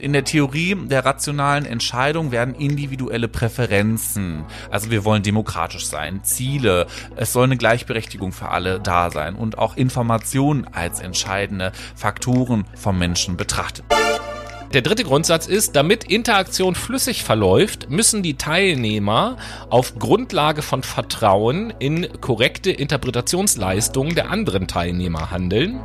In der Theorie der rationalen Entscheidung werden individuelle Präferenzen, also wir wollen demokratisch sein, Ziele, es soll eine Gleichberechtigung für alle da sein und auch Informationen als entscheidende Faktoren vom Menschen betrachtet. Der dritte Grundsatz ist, damit Interaktion flüssig verläuft, müssen die Teilnehmer auf Grundlage von Vertrauen in korrekte Interpretationsleistungen der anderen Teilnehmer handeln.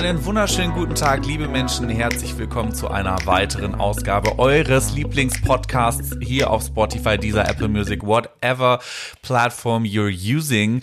Einen wunderschönen guten Tag, liebe Menschen. Herzlich willkommen zu einer weiteren Ausgabe eures Lieblingspodcasts hier auf Spotify, dieser Apple Music, whatever platform you're using.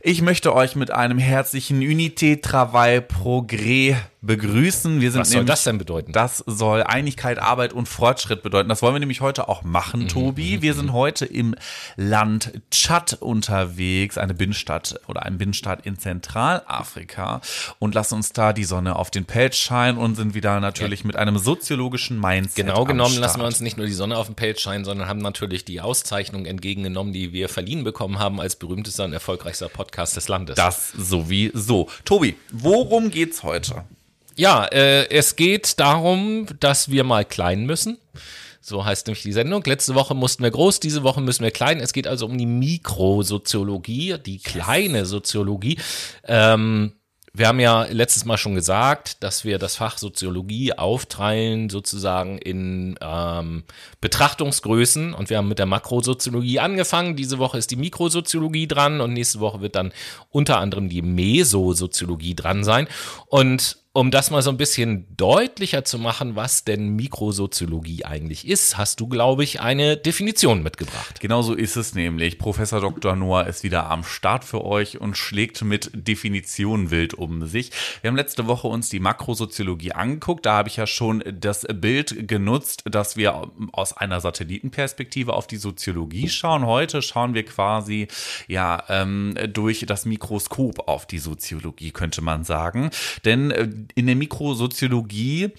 Ich möchte euch mit einem herzlichen Unité Travail Progrès begrüßen. Wir sind Was soll nämlich, das denn bedeuten? Das soll Einigkeit, Arbeit und Fortschritt bedeuten. Das wollen wir nämlich heute auch machen, Mhm, Tobi. Wir sind heute im Land Tschad unterwegs, eine Binnenstadt oder ein Binnenstaat in Zentralafrika und lassen uns da die Sonne auf den Pelz scheinen und sind wieder natürlich mit einem soziologischen Mindset. Genau genommen lassen wir uns nicht nur die Sonne auf dem Pelz scheinen, sondern haben natürlich die Auszeichnung entgegengenommen, die wir verliehen bekommen haben als berühmtester und erfolgreichster Podcast des Landes. das sowieso. Tobi, worum geht's heute? Ja, äh, es geht darum, dass wir mal klein müssen. So heißt nämlich die Sendung. Letzte Woche mussten wir groß, diese Woche müssen wir klein. Es geht also um die Mikrosoziologie, die kleine Soziologie. Ähm, wir haben ja letztes Mal schon gesagt, dass wir das Fach Soziologie aufteilen sozusagen in ähm, Betrachtungsgrößen und wir haben mit der Makrosoziologie angefangen. Diese Woche ist die Mikrosoziologie dran und nächste Woche wird dann unter anderem die Mesosoziologie dran sein. Und um das mal so ein bisschen deutlicher zu machen, was denn Mikrosoziologie eigentlich ist, hast du, glaube ich, eine Definition mitgebracht. Genau so ist es nämlich. Professor Dr. Noah ist wieder am Start für euch und schlägt mit Definitionen wild um sich. Wir haben letzte Woche uns die Makrosoziologie angeguckt. Da habe ich ja schon das Bild genutzt, dass wir aus einer Satellitenperspektive auf die Soziologie schauen. Heute schauen wir quasi ja ähm, durch das Mikroskop auf die Soziologie, könnte man sagen. Denn äh, in der Mikrosoziologie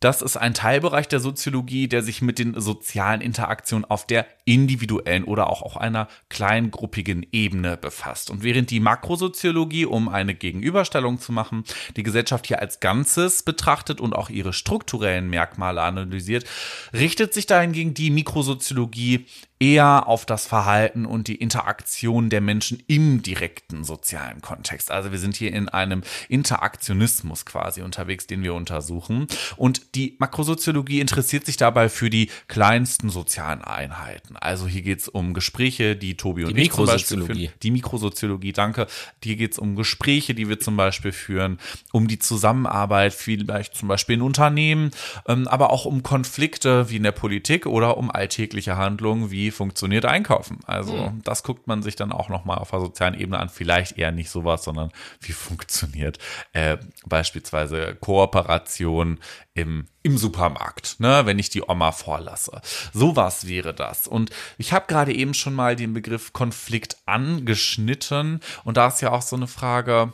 das ist ein Teilbereich der Soziologie, der sich mit den sozialen Interaktionen auf der individuellen oder auch auf einer kleingruppigen Ebene befasst. Und während die Makrosoziologie, um eine Gegenüberstellung zu machen, die Gesellschaft hier als Ganzes betrachtet und auch ihre strukturellen Merkmale analysiert, richtet sich dahingegen die Mikrosoziologie eher auf das Verhalten und die Interaktion der Menschen im direkten sozialen Kontext. Also wir sind hier in einem Interaktionismus quasi unterwegs, den wir untersuchen. Und die Makrosoziologie interessiert sich dabei für die kleinsten sozialen Einheiten. Also hier geht es um Gespräche, die Tobi und Die ich zum Beispiel Mikrosoziologie. führen. Die Mikrosoziologie, danke. Hier geht es um Gespräche, die wir zum Beispiel führen, um die Zusammenarbeit, vielleicht zum Beispiel in Unternehmen, ähm, aber auch um Konflikte wie in der Politik oder um alltägliche Handlungen wie funktioniert Einkaufen. Also das guckt man sich dann auch nochmal auf der sozialen Ebene an. Vielleicht eher nicht sowas, sondern wie funktioniert äh, beispielsweise Kooperation im, im Supermarkt, ne, wenn ich die Oma vorlasse. Sowas wäre das. Und ich habe gerade eben schon mal den Begriff Konflikt angeschnitten. Und da ist ja auch so eine Frage,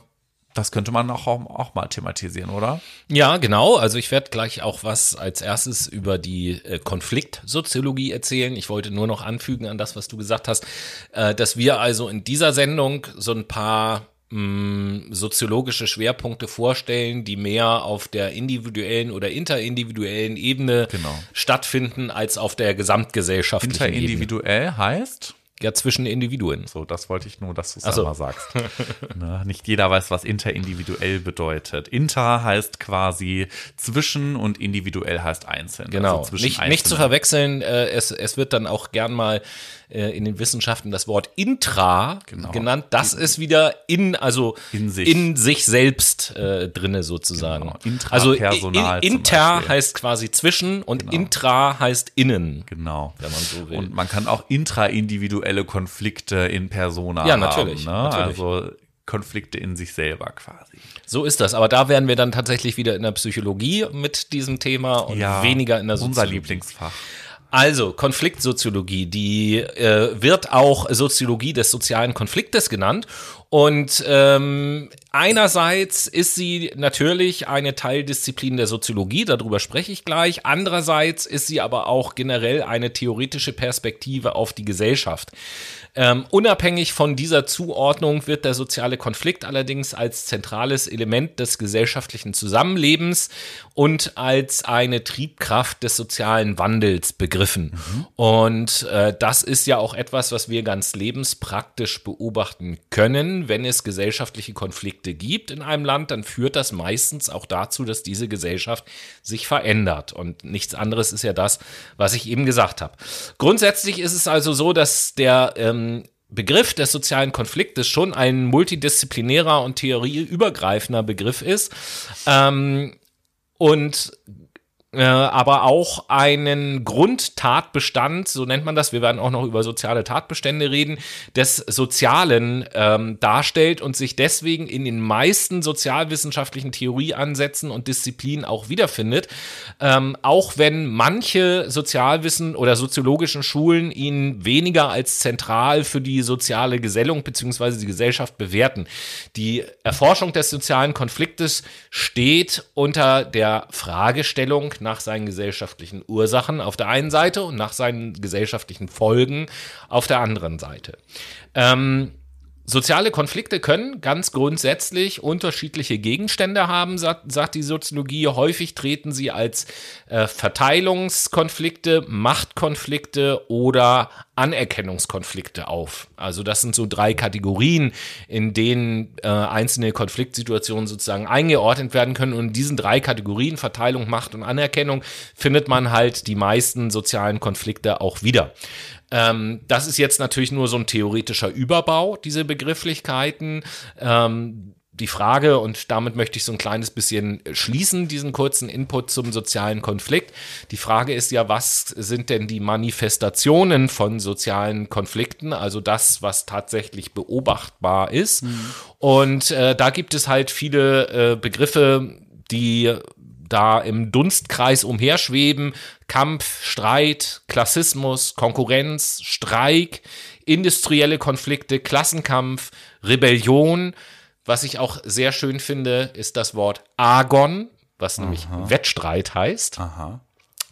das könnte man auch, auch mal thematisieren, oder? Ja, genau. Also ich werde gleich auch was als erstes über die äh, Konfliktsoziologie erzählen. Ich wollte nur noch anfügen an das, was du gesagt hast, äh, dass wir also in dieser Sendung so ein paar mh, soziologische Schwerpunkte vorstellen, die mehr auf der individuellen oder interindividuellen Ebene Genau. stattfinden als auf der gesamtgesellschaftlichen Ebene. Interindividuell heißt, Ja, zwischen Individuen. so, das wollte ich nur, dass du es so. einmal sagst. ne, nicht jeder weiß, was interindividuell bedeutet. Inter heißt quasi zwischen und individuell heißt einzeln. Genau. Also nicht, nicht zu verwechseln, äh, es, es wird dann auch gern mal äh, in den Wissenschaften das Wort intra Genau. genannt. Das ist wieder in, also In sich. in sich selbst äh, drinne sozusagen. Genau. Also in, inter heißt quasi zwischen und intra heißt innen. Genau. Wenn man so will. Und man kann auch intraindividuelle Konflikte in Persona Ja, haben. natürlich, Ne? natürlich. Also Konflikte in sich selber quasi. So ist das. Aber da wären wir dann tatsächlich wieder in der Psychologie mit diesem Thema und weniger in der Unser Soziologie. Lieblingsfach. Also, Konfliktsoziologie, die äh, wird auch Soziologie des sozialen Konfliktes genannt. Und ähm, einerseits ist sie natürlich eine Teildisziplin der Soziologie, darüber spreche ich gleich. Andererseits ist sie aber auch generell eine theoretische Perspektive auf die Gesellschaft. Ähm, unabhängig von dieser Zuordnung wird der soziale Konflikt allerdings als zentrales Element des gesellschaftlichen Zusammenlebens und als eine Triebkraft des sozialen Wandels begriffen. Mhm. Und äh, das ist ja auch etwas, was wir ganz lebenspraktisch beobachten können. Wenn es gesellschaftliche Konflikte gibt in einem Land, dann führt das meistens auch dazu, dass diese Gesellschaft sich verändert. Und nichts anderes ist ja das, was ich eben gesagt habe. Grundsätzlich ist es also so, dass der ähm, Begriff des sozialen Konfliktes schon ein multidisziplinärer und theorieübergreifender Begriff ist. Ähm, und aber auch einen Grundtatbestand, so nennt man das, wir werden auch noch über soziale Tatbestände reden, des Sozialen ähm, darstellt und sich deswegen in den meisten sozialwissenschaftlichen Theorieansätzen und Disziplinen auch wiederfindet. Ähm, auch wenn manche Sozialwissen oder soziologischen Schulen ihn weniger als zentral für die soziale Gesellung bzw. die Gesellschaft bewerten. Die Erforschung des sozialen Konfliktes steht unter der Fragestellung nach seinen gesellschaftlichen Ursachen auf der einen Seite und nach seinen gesellschaftlichen Folgen auf der anderen Seite. Ähm, Soziale Konflikte können ganz grundsätzlich unterschiedliche Gegenstände haben, sagt, sagt die Soziologie. Häufig treten sie als äh, Verteilungskonflikte, Machtkonflikte oder Anerkennungskonflikte auf. Also das sind so drei Kategorien, in denen äh, einzelne Konfliktsituationen sozusagen eingeordnet werden können. Und in diesen drei Kategorien, Verteilung, Macht und Anerkennung, findet man halt die meisten sozialen Konflikte auch wieder. Ähm, das ist jetzt natürlich nur so ein theoretischer Überbau, diese Begrifflichkeiten. Ähm, die Frage, und damit möchte ich so ein kleines bisschen schließen, diesen kurzen Input zum sozialen Konflikt. Die Frage ist ja, was sind denn die Manifestationen von sozialen Konflikten, also das, was tatsächlich beobachtbar ist. Mhm. Und äh, da gibt es halt viele äh, Begriffe, die da im Dunstkreis umherschweben. Kampf, Streit, Klassismus, Konkurrenz, Streik, industrielle Konflikte, Klassenkampf, Rebellion. Was ich auch sehr schön finde, ist das Wort Agon, was Aha. nämlich Wettstreit heißt. Aha.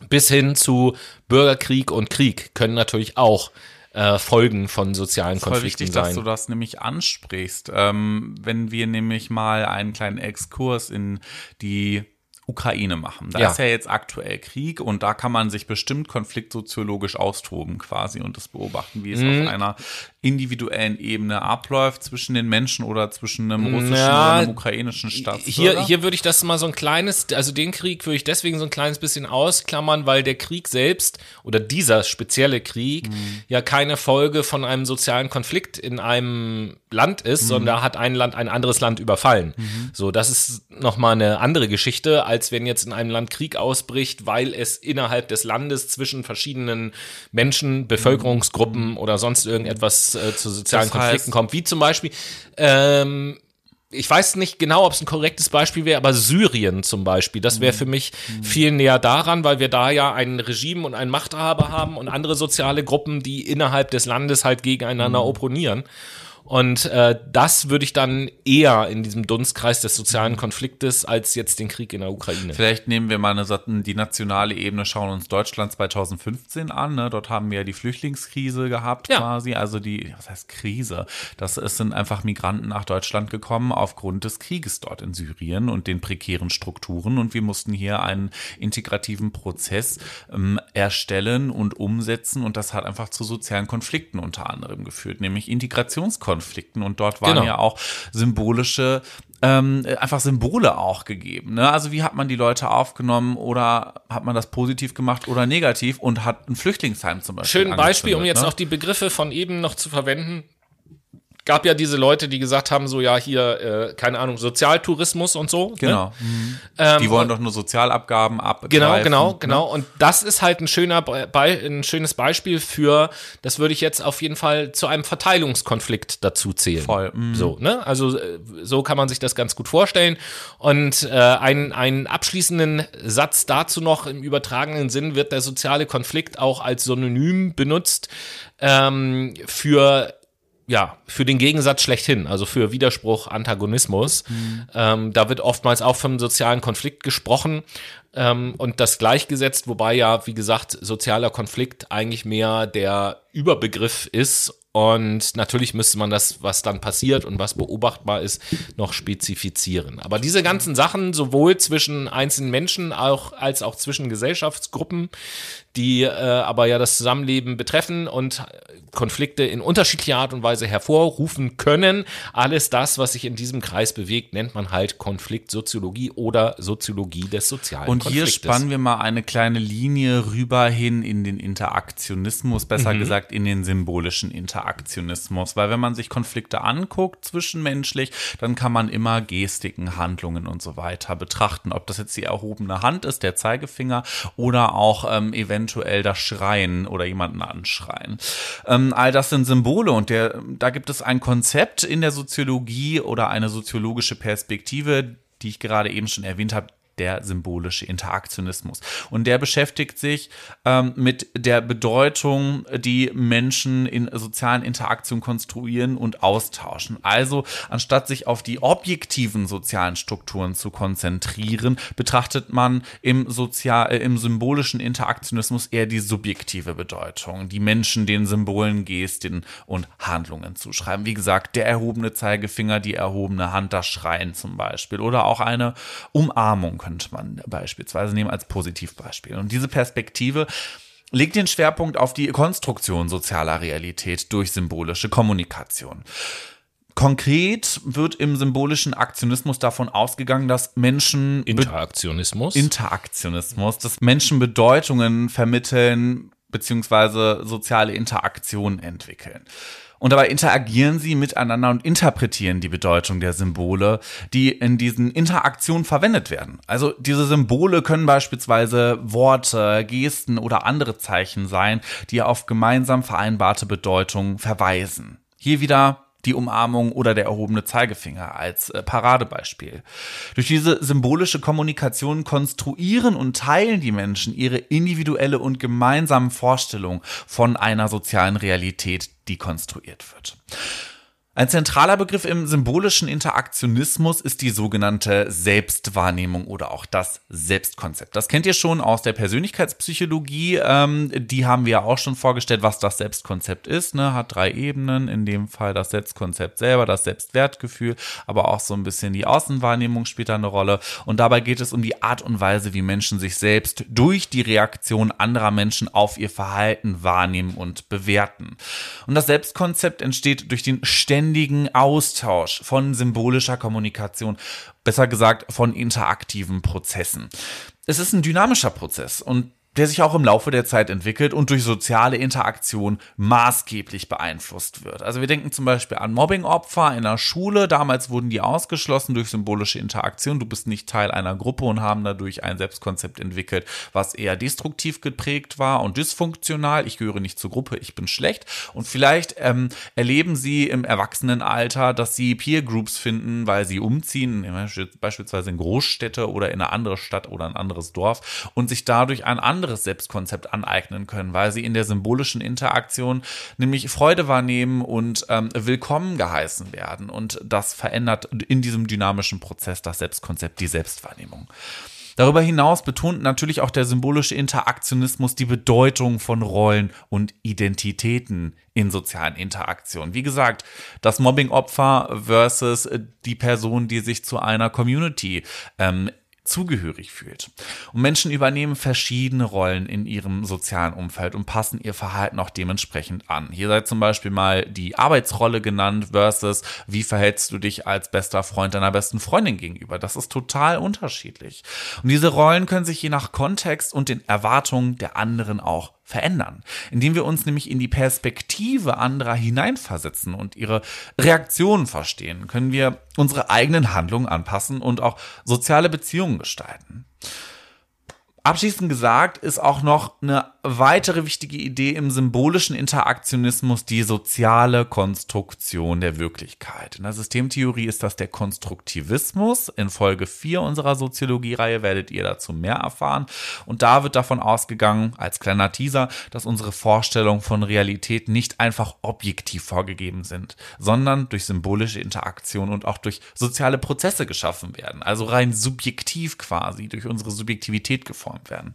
Bis hin zu Bürgerkrieg und Krieg können natürlich auch äh, Folgen von sozialen Konflikten voll wichtig, sein. dass du das nämlich ansprichst. Ähm, wenn wir nämlich mal einen kleinen Exkurs in die Ukraine machen. Da ja. ist ja jetzt aktuell Krieg und da kann man sich bestimmt konfliktsoziologisch austoben quasi und das beobachten, wie es mhm. auf einer individuellen Ebene abläuft zwischen den Menschen oder zwischen einem russischen ja, oder einem ukrainischen Staatsbürger. Hier, hier würde ich das mal so ein kleines, also den Krieg würde ich deswegen so ein kleines bisschen ausklammern, weil der Krieg selbst oder dieser spezielle Krieg mhm. ja keine Folge von einem sozialen Konflikt in einem Land ist, mhm. sondern da hat ein Land ein anderes Land überfallen. Mhm. So, das ist nochmal eine andere Geschichte, als wenn jetzt in einem Land Krieg ausbricht, weil es innerhalb des Landes zwischen verschiedenen Menschen, Bevölkerungsgruppen mhm. oder sonst irgendetwas äh, zu sozialen das Konflikten kommt, wie zum Beispiel, ähm, ich weiß nicht genau, ob es ein korrektes Beispiel wäre, aber Syrien zum Beispiel, das wäre mhm. für mich viel näher daran, weil wir da ja ein Regime und einen Machthaber haben und andere soziale Gruppen, die innerhalb des Landes halt gegeneinander mhm. opponieren. Und äh, das würde ich dann eher in diesem Dunstkreis des sozialen Konfliktes als jetzt den Krieg in der Ukraine. Vielleicht nehmen wir mal eine, die nationale Ebene, schauen uns Deutschland 2015 an. Ne? Dort haben wir ja die Flüchtlingskrise gehabt ja. quasi. Also die, was heißt Krise? Das es sind einfach Migranten nach Deutschland gekommen aufgrund des Krieges dort in Syrien und den prekären Strukturen. Und wir mussten hier einen integrativen Prozess ähm, erstellen und umsetzen. Und das hat einfach zu sozialen Konflikten unter anderem geführt, nämlich Integrationskonflikte. Konflikten und dort waren genau. ja auch symbolische ähm, einfach Symbole auch gegeben. Ne? Also wie hat man die Leute aufgenommen oder hat man das positiv gemacht oder negativ und hat ein Flüchtlingsheim zum Beispiel. Schön Beispiel, um jetzt ne? noch die Begriffe von eben noch zu verwenden gab ja diese Leute, die gesagt haben, so ja, hier, äh, keine Ahnung, Sozialtourismus und so. Ne? Genau. Ne? Mhm. Ähm, die wollen doch nur Sozialabgaben ab. Genau, genau, ne? genau. Und das ist halt ein schöner, Be ein schönes Beispiel für, das würde ich jetzt auf jeden Fall zu einem Verteilungskonflikt dazu zählen. Voll. Mhm. So, ne? Also äh, so kann man sich das ganz gut vorstellen. Und äh, ein, einen abschließenden Satz dazu noch im übertragenen Sinn wird der soziale Konflikt auch als Synonym benutzt ähm, für ja, für den Gegensatz schlechthin, also für Widerspruch, Antagonismus. Mhm. Ähm, da wird oftmals auch vom sozialen Konflikt gesprochen ähm, und das gleichgesetzt, wobei ja, wie gesagt, sozialer Konflikt eigentlich mehr der Überbegriff ist und natürlich müsste man das, was dann passiert und was beobachtbar ist, noch spezifizieren. Aber diese ganzen Sachen, sowohl zwischen einzelnen Menschen auch, als auch zwischen Gesellschaftsgruppen, die äh, aber ja das Zusammenleben betreffen und Konflikte in unterschiedlicher Art und Weise hervorrufen können. Alles das, was sich in diesem Kreis bewegt, nennt man halt Konfliktsoziologie oder Soziologie des sozialen Und hier spannen wir mal eine kleine Linie rüber hin in den Interaktionismus, besser mhm. gesagt in den symbolischen Interaktionismus. Weil wenn man sich Konflikte anguckt zwischenmenschlich, dann kann man immer Gestiken, Handlungen und so weiter betrachten. Ob das jetzt die erhobene Hand ist, der Zeigefinger oder auch ähm, eventuell eventuell das Schreien oder jemanden anschreien. Ähm, all das sind Symbole und der, da gibt es ein Konzept in der Soziologie oder eine soziologische Perspektive, die ich gerade eben schon erwähnt habe, der symbolische Interaktionismus. Und der beschäftigt sich ähm, mit der Bedeutung, die Menschen in sozialen Interaktionen konstruieren und austauschen. Also anstatt sich auf die objektiven sozialen Strukturen zu konzentrieren, betrachtet man im, sozial, äh, im symbolischen Interaktionismus eher die subjektive Bedeutung, die Menschen den Symbolen, Gesten und Handlungen zuschreiben. Wie gesagt, der erhobene Zeigefinger, die erhobene Hand, das Schreien zum Beispiel oder auch eine Umarmung könnte man beispielsweise nehmen als Positivbeispiel. Und diese Perspektive legt den Schwerpunkt auf die Konstruktion sozialer Realität durch symbolische Kommunikation. Konkret wird im symbolischen Aktionismus davon ausgegangen, dass Menschen Interaktionismus Interaktionismus, dass Menschen Bedeutungen vermitteln beziehungsweise soziale Interaktionen entwickeln. Und dabei interagieren sie miteinander und interpretieren die Bedeutung der Symbole, die in diesen Interaktionen verwendet werden. Also diese Symbole können beispielsweise Worte, Gesten oder andere Zeichen sein, die auf gemeinsam vereinbarte Bedeutung verweisen. Hier wieder die Umarmung oder der erhobene Zeigefinger als äh, Paradebeispiel. Durch diese symbolische Kommunikation konstruieren und teilen die Menschen ihre individuelle und gemeinsame Vorstellung von einer sozialen Realität, die konstruiert wird. Ein zentraler Begriff im symbolischen Interaktionismus ist die sogenannte Selbstwahrnehmung oder auch das Selbstkonzept. Das kennt ihr schon aus der Persönlichkeitspsychologie. Ähm, die haben wir ja auch schon vorgestellt, was das Selbstkonzept ist. Ne? Hat drei Ebenen, in dem Fall das Selbstkonzept selber, das Selbstwertgefühl, aber auch so ein bisschen die Außenwahrnehmung spielt da eine Rolle. Und dabei geht es um die Art und Weise, wie Menschen sich selbst durch die Reaktion anderer Menschen auf ihr Verhalten wahrnehmen und bewerten. Und das Selbstkonzept entsteht durch den ständigen ständigen Austausch von symbolischer Kommunikation, besser gesagt von interaktiven Prozessen. Es ist ein dynamischer Prozess und der sich auch im Laufe der Zeit entwickelt und durch soziale Interaktion maßgeblich beeinflusst wird. Also wir denken zum Beispiel an Mobbingopfer in der Schule. Damals wurden die ausgeschlossen durch symbolische Interaktion. Du bist nicht Teil einer Gruppe und haben dadurch ein Selbstkonzept entwickelt, was eher destruktiv geprägt war und dysfunktional. Ich gehöre nicht zur Gruppe, ich bin schlecht. Und vielleicht ähm, erleben sie im Erwachsenenalter, dass sie Peer Groups finden, weil sie umziehen, beispielsweise in Großstädte oder in eine andere Stadt oder ein anderes Dorf und sich dadurch ein anderes anderes Selbstkonzept aneignen können, weil sie in der symbolischen Interaktion nämlich Freude wahrnehmen und ähm, willkommen geheißen werden. Und das verändert in diesem dynamischen Prozess das Selbstkonzept, die Selbstwahrnehmung. Darüber hinaus betont natürlich auch der symbolische Interaktionismus die Bedeutung von Rollen und Identitäten in sozialen Interaktionen. Wie gesagt, das Mobbing-Opfer versus die Person, die sich zu einer Community ähm, zugehörig fühlt. Und Menschen übernehmen verschiedene Rollen in ihrem sozialen Umfeld und passen ihr Verhalten auch dementsprechend an. Hier sei zum Beispiel mal die Arbeitsrolle genannt versus wie verhältst du dich als bester Freund deiner besten Freundin gegenüber. Das ist total unterschiedlich. Und diese Rollen können sich je nach Kontext und den Erwartungen der anderen auch verändern, indem wir uns nämlich in die Perspektive anderer hineinversetzen und ihre Reaktionen verstehen, können wir unsere eigenen Handlungen anpassen und auch soziale Beziehungen gestalten. Abschließend gesagt ist auch noch eine weitere wichtige Idee im symbolischen Interaktionismus die soziale Konstruktion der Wirklichkeit. In der Systemtheorie ist das der Konstruktivismus. In Folge 4 unserer Soziologie-Reihe werdet ihr dazu mehr erfahren. Und da wird davon ausgegangen, als kleiner Teaser, dass unsere Vorstellungen von Realität nicht einfach objektiv vorgegeben sind, sondern durch symbolische Interaktion und auch durch soziale Prozesse geschaffen werden. Also rein subjektiv quasi, durch unsere Subjektivität geformt geformt werden.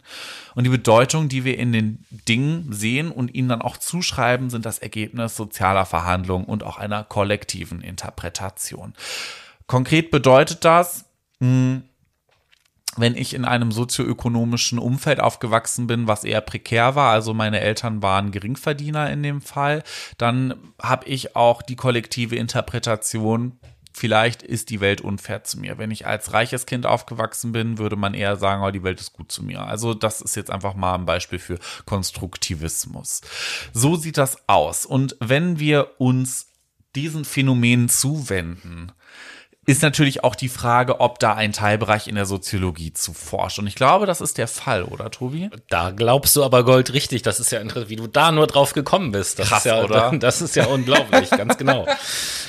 Und die Bedeutung, die wir in den Dingen sehen und ihnen dann auch zuschreiben, sind das Ergebnis sozialer Verhandlungen und auch einer kollektiven Interpretation. Konkret bedeutet das, hm, wenn ich in einem sozioökonomischen Umfeld aufgewachsen bin, was eher prekär war, also meine Eltern waren Geringverdiener in dem Fall, dann habe ich auch die kollektive Interpretation vielleicht ist die Welt unfair zu mir. Wenn ich als reiches Kind aufgewachsen bin, würde man eher sagen, oh, die Welt ist gut zu mir. Also das ist jetzt einfach mal ein Beispiel für Konstruktivismus. So sieht das aus. Und wenn wir uns diesen Phänomenen zuwenden, ist natürlich auch die Frage, ob da ein Teilbereich in der Soziologie zu forscht. Und ich glaube, das ist der Fall, oder Tobi? Da glaubst du aber Gold richtig. Das ist ja interessant, wie du da nur drauf gekommen bist. Das Krass, ist ja, oder? Das ist ja unglaublich, ganz genau.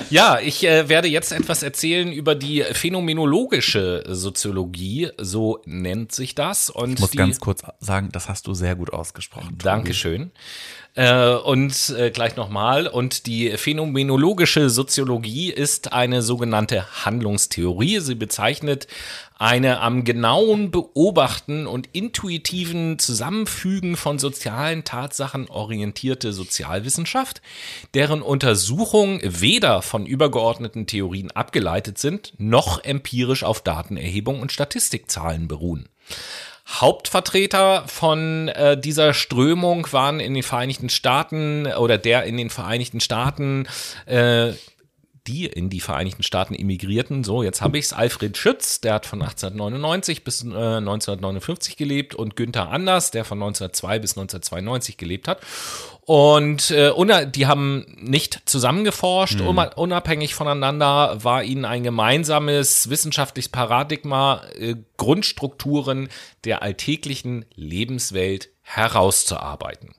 Ja, ich äh, werde jetzt etwas erzählen über die phänomenologische Soziologie, so nennt sich das. Und Ich muss die, ganz kurz sagen, das hast du sehr gut ausgesprochen. Tobi. Dankeschön. Äh, und äh, gleich nochmal. Und die phänomenologische Soziologie ist eine sogenannte Handlungstheorie. Sie bezeichnet eine am genauen Beobachten und intuitiven Zusammenfügen von sozialen Tatsachen orientierte Sozialwissenschaft, deren Untersuchungen weder von übergeordneten Theorien abgeleitet sind, noch empirisch auf Datenerhebung und Statistikzahlen beruhen. Hauptvertreter von äh, dieser Strömung waren in den Vereinigten Staaten oder der in den Vereinigten Staaten äh, die in die Vereinigten Staaten emigrierten. So, jetzt habe ich's. Alfred Schütz, der hat von 1899 bis äh, 1959 gelebt und Günther Anders, der von 1902 bis 1992 gelebt hat. Und äh, die haben nicht zusammengeforscht, uma- unabhängig voneinander war ihnen ein gemeinsames wissenschaftliches Paradigma, äh, Grundstrukturen der alltäglichen Lebenswelt herauszuarbeiten.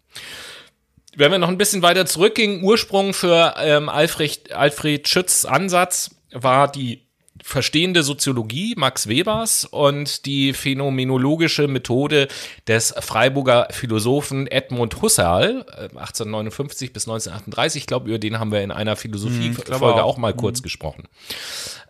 Wenn wir noch ein bisschen weiter zurückgehen, Ursprung für ähm, Alfred, Alfred Schütz Ansatz war die verstehende Soziologie Max Webers und die phänomenologische Methode des Freiburger Philosophen Edmund Husserl, äh, 1859 bis 1938. Ich glaube, über den haben wir in einer Philosophiefolge glaube auch. auch. mal kurz gesprochen.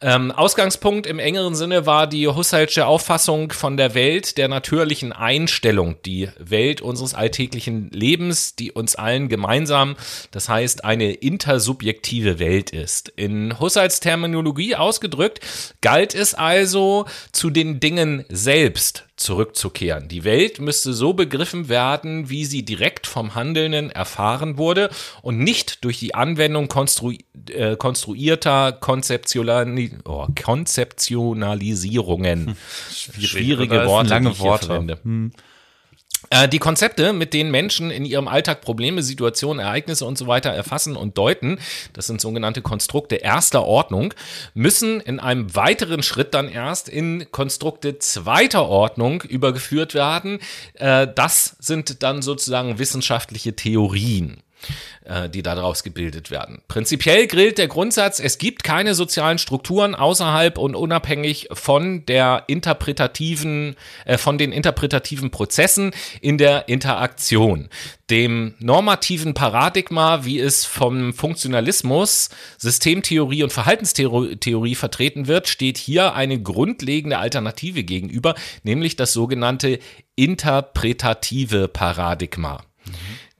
Ähm, Ausgangspunkt im engeren Sinne war die Husserlsche Auffassung von der Welt der natürlichen Einstellung, die Welt unseres alltäglichen Lebens, die uns allen gemeinsam, das heißt eine intersubjektive Welt ist. In Husserls Terminologie ausgedrückt, galt es also, zu den Dingen selbst zurückzukehren. Die Welt müsste so begriffen werden, wie sie direkt vom Handelnden erfahren wurde und nicht durch die Anwendung konstru äh, konstruierter Konzeptionali oh, Konzeptionalisierungen. Schwierige oder? Das sind Worte, lange Worte. verwende. Äh, Die Konzepte, mit denen Menschen in ihrem Alltag Probleme, Situationen, Ereignisse und so weiter erfassen und deuten, das sind sogenannte Konstrukte erster Ordnung, müssen in einem weiteren Schritt dann erst in Konstrukte zweiter Ordnung übergeführt werden. Äh, Das sind dann sozusagen wissenschaftliche Theorien äh, die daraus gebildet werden. Prinzipiell gilt der Grundsatz, es gibt keine sozialen Strukturen außerhalb und unabhängig von der interpretativen, äh, von den interpretativen Prozessen in der Interaktion. Dem normativen Paradigma, wie es vom Funktionalismus, Systemtheorie und Verhaltenstheorie vertreten wird, steht hier eine grundlegende Alternative gegenüber, nämlich das sogenannte interpretative Paradigma.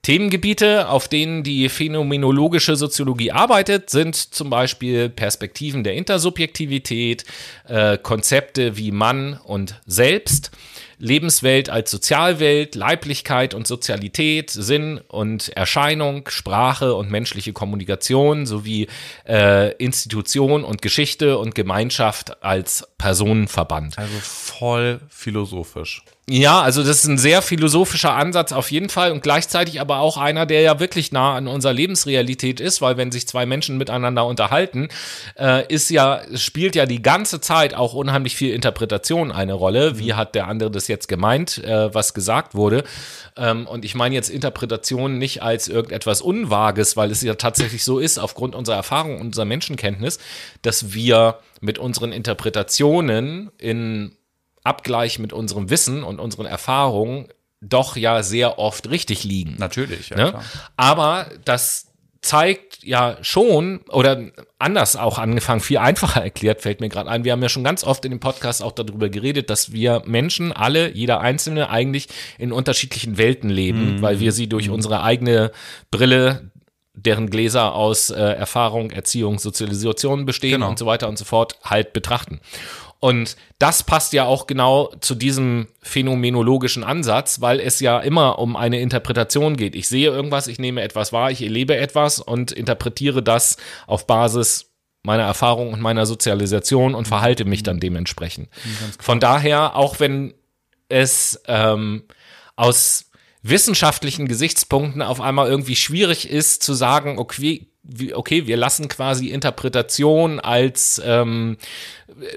Themengebiete, auf denen die phänomenologische Soziologie arbeitet, sind zum Beispiel Perspektiven der Intersubjektivität, äh, Konzepte wie Mann und Selbst, Lebenswelt als Sozialwelt, Leiblichkeit und Sozialität, Sinn und Erscheinung, Sprache und menschliche Kommunikation sowie äh, Institution und Geschichte und Gemeinschaft als Personenverband. Also voll philosophisch. Ja, also das ist ein sehr philosophischer Ansatz auf jeden Fall und gleichzeitig aber auch einer, der ja wirklich nah an unserer Lebensrealität ist, weil wenn sich zwei Menschen miteinander unterhalten, äh, ist ja, spielt ja die ganze Zeit auch unheimlich viel Interpretation eine Rolle. Wie hat der andere das jetzt gemeint, äh, was gesagt wurde. Ähm, und ich meine jetzt Interpretation nicht als irgendetwas Unvages, weil es ja tatsächlich so ist, aufgrund unserer Erfahrung, unserer Menschenkenntnis, dass wir mit unseren Interpretationen in Abgleich mit unserem Wissen und unseren Erfahrungen doch ja sehr oft richtig liegen. Natürlich, ja. Ne? Aber das zeigt ja schon, oder anders auch angefangen, viel einfacher erklärt, fällt mir gerade ein. Wir haben ja schon ganz oft in dem Podcast auch darüber geredet, dass wir Menschen, alle, jeder Einzelne, eigentlich in unterschiedlichen Welten leben, Mhm. weil wir sie durch unsere eigene Brille deren Gläser aus äh, Erfahrung, Erziehung, Sozialisation bestehen Genau. und so weiter und so fort halt betrachten. Und das passt ja auch genau zu diesem phänomenologischen Ansatz, weil es ja immer um eine Interpretation geht. Ich sehe irgendwas, ich nehme etwas wahr, ich erlebe etwas und interpretiere das auf Basis meiner Erfahrung und meiner Sozialisation und verhalte mich dann dementsprechend. Von daher, auch wenn es ähm, aus wissenschaftlichen Gesichtspunkten auf einmal irgendwie schwierig ist zu sagen, okay, okay, wir lassen quasi Interpretation als ähm,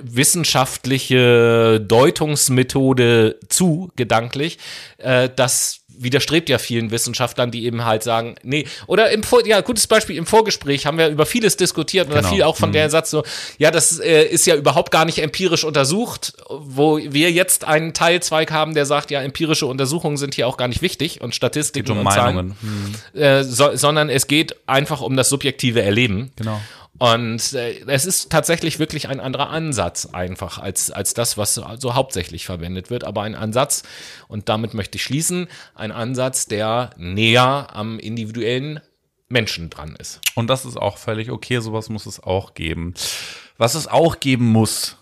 wissenschaftliche Deutungsmethode zu, gedanklich. Äh, das widerstrebt ja vielen Wissenschaftlern, die eben halt sagen, nee, oder im Vor ja, gutes Beispiel, im Vorgespräch haben wir über vieles diskutiert und da Genau. fiel auch von der Satz so, ja, das äh, ist ja überhaupt gar nicht empirisch untersucht, wo wir jetzt einen Teilzweig haben, der sagt, ja, empirische Untersuchungen sind hier auch gar nicht wichtig und Statistiken um und Zahlen Meinungen. Hm, äh, so, sondern es geht einfach um das subjektive Erleben. Genau. Und äh, es ist tatsächlich wirklich ein anderer Ansatz einfach als, als das, was so, so hauptsächlich verwendet wird. Aber ein Ansatz, und damit möchte ich schließen, ein Ansatz, der näher am individuellen Menschen dran ist. Und das ist auch völlig okay, sowas muss es auch geben. Was es auch geben muss,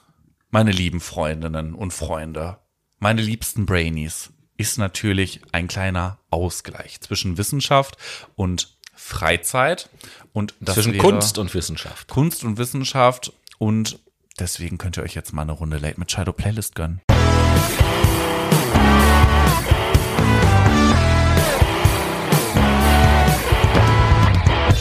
meine lieben Freundinnen und Freunde, meine liebsten Brainies, ist natürlich ein kleiner Ausgleich zwischen Wissenschaft und Freizeit. Und Zwischen Kunst und Wissenschaft. Kunst und Wissenschaft. Und deswegen könnt ihr euch jetzt mal eine Runde Late mit Shadow Playlist gönnen.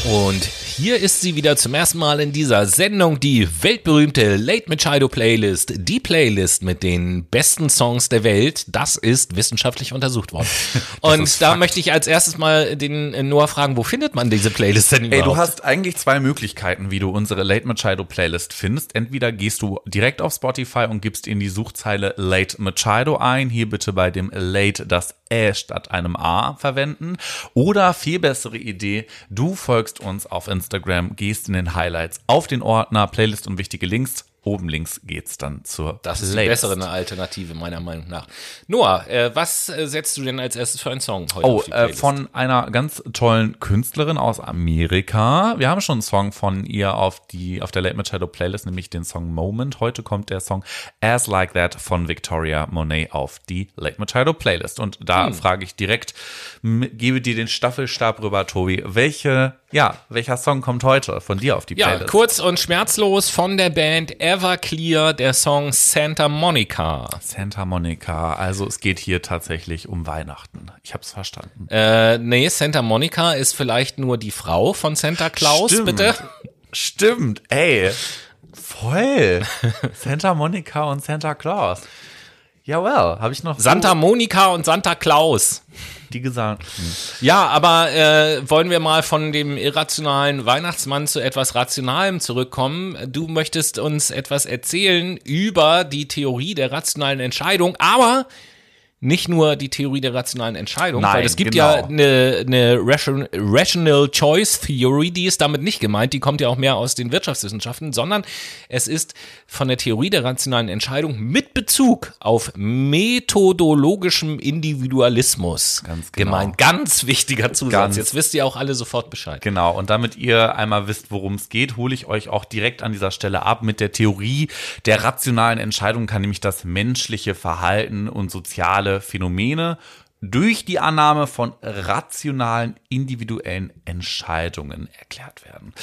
Und hier ist sie wieder zum ersten Mal in dieser Sendung, die weltberühmte Late Machado Playlist, die Playlist mit den besten Songs der Welt. Das ist wissenschaftlich untersucht worden. Und da Fakt. möchte ich als erstes mal den äh, Noah fragen, wo findet man diese Playlist denn Ey, überhaupt? du hast eigentlich zwei Möglichkeiten, wie du unsere Late Machado Playlist findest. Entweder gehst du direkt auf Spotify und gibst in die Suchzeile Late Machado ein. Hier bitte bei dem Late das Ä statt einem A verwenden. Oder viel bessere Idee, du folgst uns auf Instagram, gehst in den Highlights auf den Ordner Playlist und wichtige Links. Oben links geht's dann zur das ist die bessere Alternative, meiner Meinung nach. Noah, äh, was äh, setzt du denn als erstes für einen Song heute Oh, auf die äh, von einer ganz tollen Künstlerin aus Amerika. Wir haben schon einen Song von ihr auf die auf der Late Machado Playlist, nämlich den Song Moment. Heute kommt der Song As Like That von Victoria Monet auf die Late Machado Playlist. Und da Hm. frage ich direkt, gebe dir den Staffelstab rüber, Tobi. Welche, ja, welcher Song kommt heute von dir auf die ja, Playlist? kurz und schmerzlos von der Band Everclear, der Song Santa Monica. Santa Monica. Also es geht hier tatsächlich um Weihnachten. Ich habe es verstanden. Äh, nee, Santa Monica ist vielleicht nur die Frau von Santa Claus, Stimmt. bitte. Stimmt, ey. Voll. Santa Monica und Santa Claus. Ja, well, habe ich noch Santa Monica und Santa Claus. die gesagt. Ja, aber äh, wollen wir mal von dem irrationalen Weihnachtsmann zu etwas Rationalem zurückkommen. Du möchtest uns etwas erzählen über die Theorie der rationalen Entscheidung, aber nicht nur die Theorie der rationalen Entscheidung, Nein, weil es gibt genau. ja eine, eine Ration, Rational Choice Theory, die ist damit nicht gemeint, die kommt ja auch mehr aus den Wirtschaftswissenschaften, sondern es ist von der Theorie der rationalen Entscheidung mit Bezug auf methodologischem Individualismus Ganz genau. gemeint. Ganz wichtiger Zusatz. Ganz- Jetzt wisst ihr auch alle sofort Bescheid. Genau, und damit ihr einmal wisst, worum es geht, hole ich euch auch direkt an dieser Stelle ab mit der Theorie der rationalen Entscheidung, kann nämlich das menschliche Verhalten und soziale Phänomene durch die Annahme von rationalen individuellen Entscheidungen erklärt werden.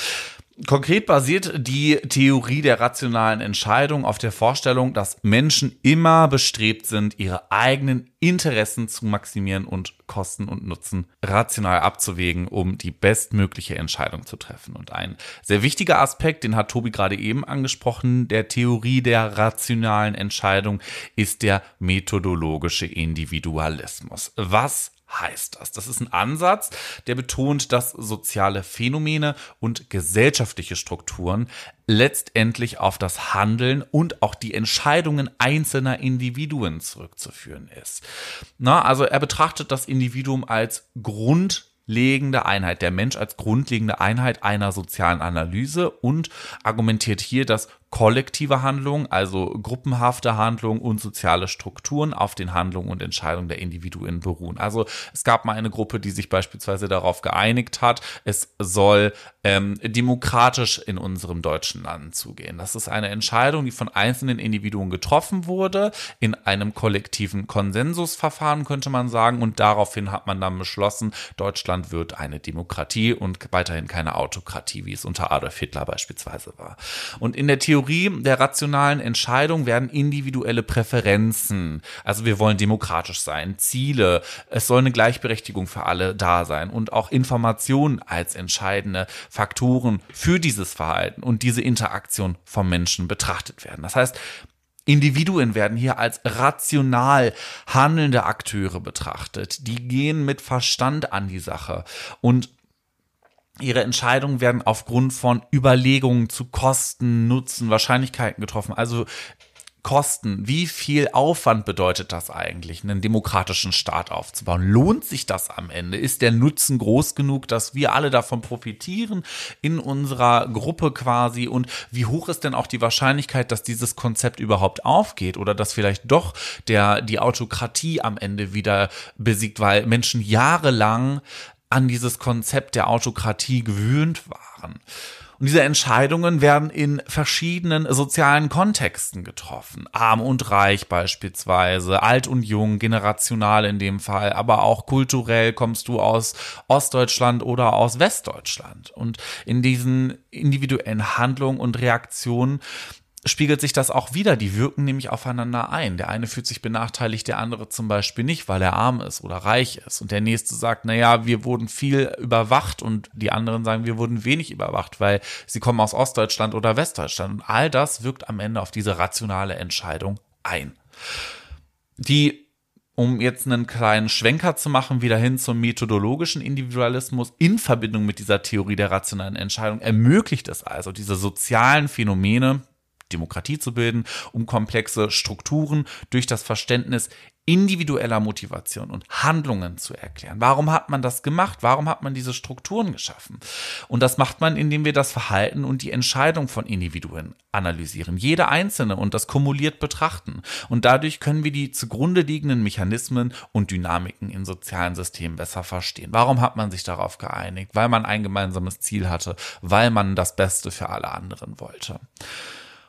Konkret basiert die Theorie der rationalen Entscheidung auf der Vorstellung, dass Menschen immer bestrebt sind, ihre eigenen Interessen zu maximieren und Kosten und Nutzen rational abzuwägen, um die bestmögliche Entscheidung zu treffen. Und ein sehr wichtiger Aspekt, den hat Tobi gerade eben angesprochen, der Theorie der rationalen Entscheidung ist der methodologische Individualismus. Was heißt das? Das ist ein Ansatz, der betont, dass soziale Phänomene und gesellschaftliche Strukturen letztendlich auf das Handeln und auch die Entscheidungen einzelner Individuen zurückzuführen ist. Na, also er betrachtet das Individuum als Grund grundlegende Einheit, der Mensch als grundlegende Einheit einer sozialen Analyse und argumentiert hier, dass kollektive Handlungen, also gruppenhafte Handlungen und soziale Strukturen auf den Handlungen und Entscheidungen der Individuen beruhen. Also es gab mal eine Gruppe, die sich beispielsweise darauf geeinigt hat, es soll ähm, demokratisch in unserem deutschen Land zugehen. Das ist eine Entscheidung, die von einzelnen Individuen getroffen wurde, in einem kollektiven Konsensusverfahren könnte man sagen. Und daraufhin hat man dann beschlossen, Deutschland wird eine Demokratie und weiterhin keine Autokratie, wie es unter Adolf Hitler beispielsweise war. Und in der Theorie Theorie der rationalen Entscheidung werden individuelle Präferenzen, also wir wollen demokratisch sein, Ziele, es soll eine Gleichberechtigung für alle da sein und auch Informationen als entscheidende Faktoren für dieses Verhalten und diese Interaktion vom Menschen betrachtet werden. Das heißt, Individuen werden hier als rational handelnde Akteure betrachtet. Die gehen mit Verstand an die Sache und Ihre Entscheidungen werden aufgrund von Überlegungen zu Kosten, Nutzen, Wahrscheinlichkeiten getroffen. Also Kosten, wie viel Aufwand bedeutet das eigentlich, einen demokratischen Staat aufzubauen? Lohnt sich das am Ende? Ist der Nutzen groß genug, dass wir alle davon profitieren in unserer Gruppe quasi? Und wie hoch ist denn auch die Wahrscheinlichkeit, dass dieses Konzept überhaupt aufgeht oder dass vielleicht doch der, die Autokratie am Ende wieder besiegt, weil Menschen jahrelang an dieses Konzept der Autokratie gewöhnt waren. Und diese Entscheidungen werden in verschiedenen sozialen Kontexten getroffen. Arm und reich beispielsweise, alt und jung, generational in dem Fall, aber auch kulturell kommst du aus Ostdeutschland oder aus Westdeutschland. Und in diesen individuellen Handlungen und Reaktionen spiegelt sich das auch wieder. Die wirken nämlich aufeinander ein. Der eine fühlt sich benachteiligt, der andere zum Beispiel nicht, weil er arm ist oder reich ist. Und der nächste sagt, na ja, wir wurden viel überwacht und die anderen sagen, wir wurden wenig überwacht, weil sie kommen aus Ostdeutschland oder Westdeutschland. Und all das wirkt am Ende auf diese rationale Entscheidung ein. Die um jetzt einen kleinen Schwenker zu machen, wieder hin zum methodologischen Individualismus in Verbindung mit dieser Theorie der rationalen Entscheidung, ermöglicht es also, diese sozialen Phänomene, Demokratie zu bilden, um komplexe Strukturen durch das Verständnis individueller Motivation und Handlungen zu erklären. Warum hat man das gemacht? Warum hat man diese Strukturen geschaffen? Und das macht man, indem wir das Verhalten und die Entscheidung von Individuen analysieren. Jede einzelne und das kumuliert betrachten. Und dadurch können wir die zugrunde liegenden Mechanismen und Dynamiken in sozialen Systemen besser verstehen. Warum hat man sich darauf geeinigt? Weil man ein gemeinsames Ziel hatte, weil man das Beste für alle anderen wollte.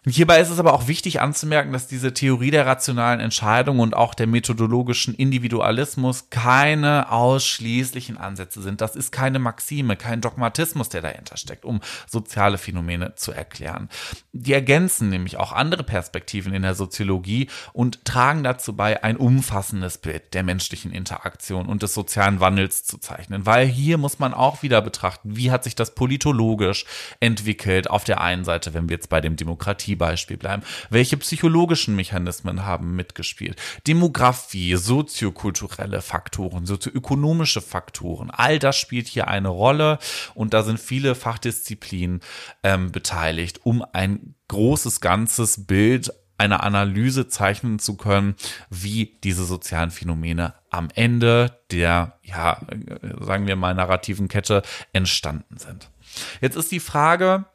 Hierbei ist es aber auch wichtig anzumerken, dass diese Theorie der rationalen Entscheidung und auch der methodologischen Individualismus keine ausschließlichen Ansätze sind. Das ist keine Maxime, kein Dogmatismus, der dahinter steckt, um soziale Phänomene zu erklären. Die ergänzen nämlich auch andere Perspektiven in der Soziologie und tragen dazu bei, ein umfassendes Bild der menschlichen Interaktion und des sozialen Wandels zu zeichnen. Weil hier muss man auch wieder betrachten, wie hat sich das politologisch entwickelt auf der einen Seite, wenn wir jetzt bei dem Demokratie Demokratiebeispiel bleiben. Welche psychologischen Mechanismen haben mitgespielt? Demografie, soziokulturelle Faktoren, sozioökonomische Faktoren, all das spielt hier eine Rolle und da sind viele Fachdisziplinen ähm, beteiligt, um ein großes ganzes Bild eine Analyse zeichnen zu können, wie diese sozialen Phänomene am Ende der, ja, sagen wir mal, narrativen Kette entstanden sind. Jetzt ist die Frage,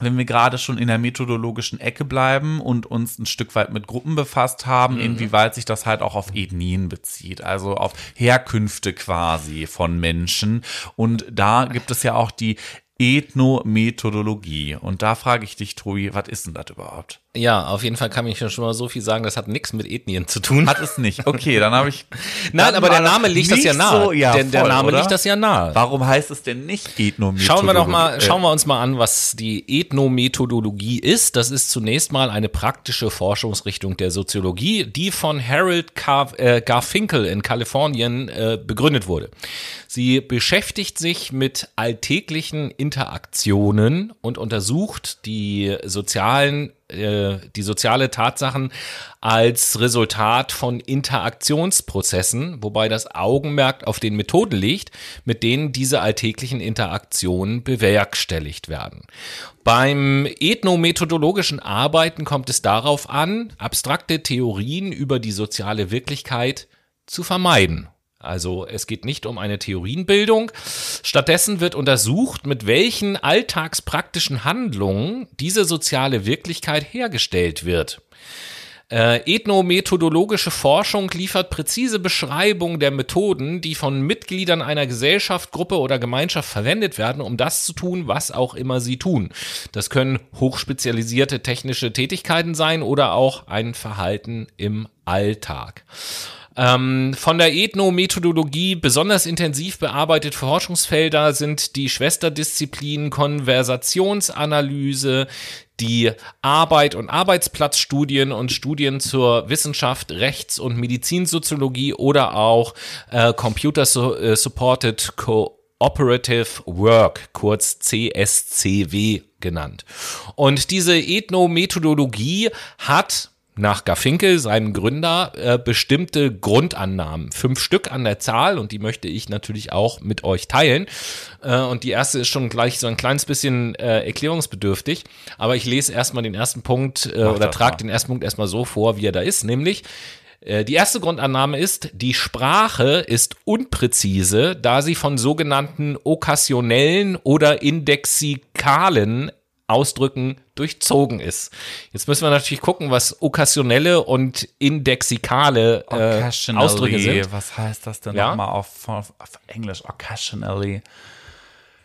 wenn wir gerade schon in der methodologischen Ecke bleiben und uns ein Stück weit mit Gruppen befasst haben, mhm. inwieweit sich das halt auch auf Ethnien bezieht, also auf Herkünfte quasi von Menschen. Und da gibt es ja auch die Ethnomethodologie. Und da frage ich dich, Tobi, was ist denn das überhaupt? Ja, auf jeden Fall kann ich schon mal so viel sagen, das hat nichts mit Ethnien zu tun. Hat es nicht. Okay, dann habe ich. Nein, aber der Name liegt das ja nahe. So, ja, der, der voll, Name oder? liegt das ja nahe. Warum heißt es denn nicht Ethnomethodologie? Schauen wir doch mal, Äh, schauen wir uns mal an, was die Ethnomethodologie ist. Das ist zunächst mal eine praktische Forschungsrichtung der Soziologie, die von Harold äh, Garfinkel in Kalifornien äh, begründet wurde. Sie beschäftigt sich mit alltäglichen Interaktionen und untersucht die sozialen äh, die soziale Tatsachen als Resultat von Interaktionsprozessen, wobei das Augenmerk auf den Methoden liegt, mit denen diese alltäglichen Interaktionen bewerkstelligt werden. Beim ethnomethodologischen Arbeiten kommt es darauf an, abstrakte Theorien über die soziale Wirklichkeit zu vermeiden. Also es geht nicht um eine Theorienbildung. Stattdessen wird untersucht, mit welchen alltagspraktischen Handlungen diese soziale Wirklichkeit hergestellt wird. Äh, ethnomethodologische Forschung liefert präzise Beschreibungen der Methoden, die von Mitgliedern einer Gesellschaft, Gruppe oder Gemeinschaft verwendet werden, um das zu tun, was auch immer sie tun. Das können hochspezialisierte technische Tätigkeiten sein oder auch ein Verhalten im Alltag. Ähm, von der Ethnomethodologie besonders intensiv bearbeitet Forschungsfelder sind die Schwesterdisziplinen Konversationsanalyse, die Arbeit und Arbeitsplatzstudien und Studien zur Wissenschaft, Rechts- und Medizinsoziologie oder auch äh, Computer so, äh, Cooperative Work, kurz CSCW genannt. Und diese Ethnomethodologie hat nach Garfinkel, seinem Gründer, äh, bestimmte Grundannahmen. Fünf Stück an der Zahl und die möchte ich natürlich auch mit euch teilen. Äh, und die erste ist schon gleich so ein kleines bisschen äh, erklärungsbedürftig. Aber ich lese erstmal den ersten Punkt äh, oder trage den ersten Punkt erstmal so vor, wie er da ist, nämlich äh, die erste Grundannahme ist, die Sprache ist unpräzise, da sie von sogenannten okkasionellen oder indexikalen Ausdrücken durchzogen ist. Jetzt müssen wir natürlich gucken, was okkasionelle und indexikale äh, Ausdrücke sind. Was heißt das denn Ja? nochmal auf, auf Englisch? Occasionally.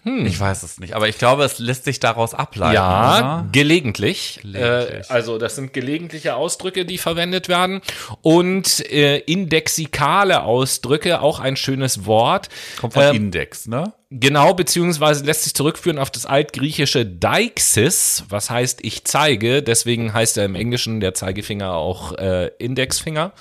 Ich weiß es nicht, aber ich glaube, es lässt sich daraus ableiten. Ja, oder? gelegentlich. Gelegentlich. Äh, also das sind gelegentliche Ausdrücke, die verwendet werden. Und äh, indexikale Ausdrücke, auch ein schönes Wort. Kommt von Ähm, Index, ne? Genau, beziehungsweise lässt sich zurückführen auf das altgriechische Deixis, was heißt ich zeige. Deswegen heißt er im Englischen der Zeigefinger auch äh, Indexfinger,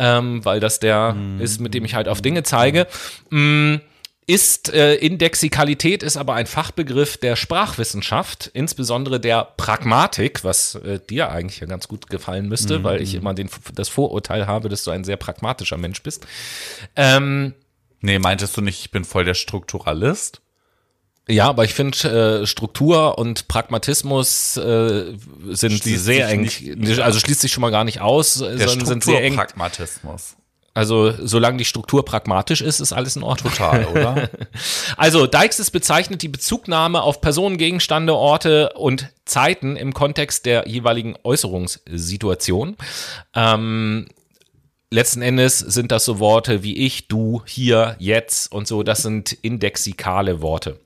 ähm, weil das der ist, mit dem ich halt auf Dinge zeige. Mm, ist äh, Indexikalität ist aber ein Fachbegriff der Sprachwissenschaft, insbesondere der Pragmatik, was äh, dir eigentlich ja ganz gut gefallen müsste, weil ich immer den, das Vorurteil habe, dass du ein sehr pragmatischer Mensch bist. Ähm, Nee, meintest du nicht, ich bin voll der Strukturalist? Ja, aber ich finde, äh, Struktur und Pragmatismus äh, sind sehr eng, nicht- also schließt sich schon mal gar nicht aus, Der sondern sind sehr eng. Strukturpragmatismus. Also solange die Struktur pragmatisch ist, ist alles in Ordnung. Total, oder? Also Deixis bezeichnet die Bezugnahme auf Personen, Gegenstände, Orte und Zeiten im Kontext der jeweiligen Äußerungssituation. Ähm, letzten Endes sind das so Worte wie ich, du, hier, jetzt und so. Das sind indexikale Worte.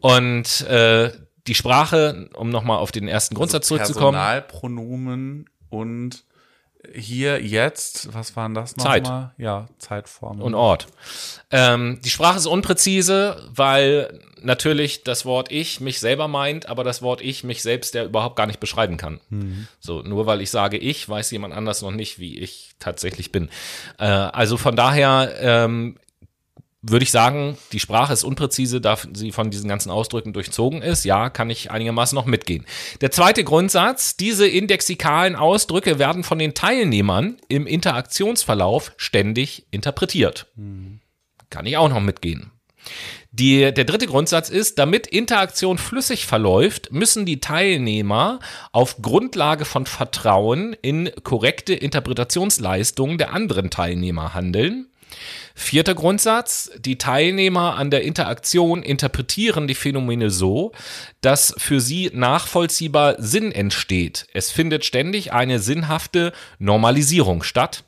Und äh, die Sprache, um nochmal auf den ersten Grundsatz zurückzukommen. Personalpronomen und hier, jetzt, was waren das Zeit. nochmal? Ja, Zeitformen. und Ort. Ähm, die Sprache ist unpräzise, weil natürlich das Wort ich mich selber meint, aber das Wort ich mich selbst ja überhaupt gar nicht beschreiben kann. So, nur weil ich sage ich, weiß jemand anders noch nicht, wie ich tatsächlich bin. Äh, also von daher ähm, würde ich sagen, die Sprache ist unpräzise, da sie von diesen ganzen Ausdrücken durchzogen ist. Ja, kann ich einigermaßen noch mitgehen. Der zweite Grundsatz, diese indexikalen Ausdrücke werden von den Teilnehmern im Interaktionsverlauf ständig interpretiert. Kann ich auch noch mitgehen. Die, der dritte Grundsatz ist, damit Interaktion flüssig verläuft, müssen die Teilnehmer auf Grundlage von Vertrauen in korrekte Interpretationsleistungen der anderen Teilnehmer handeln. Vierter Grundsatz, die Teilnehmer an der Interaktion interpretieren die Phänomene so, dass für sie nachvollziehbar Sinn entsteht. Es findet ständig eine sinnhafte Normalisierung statt.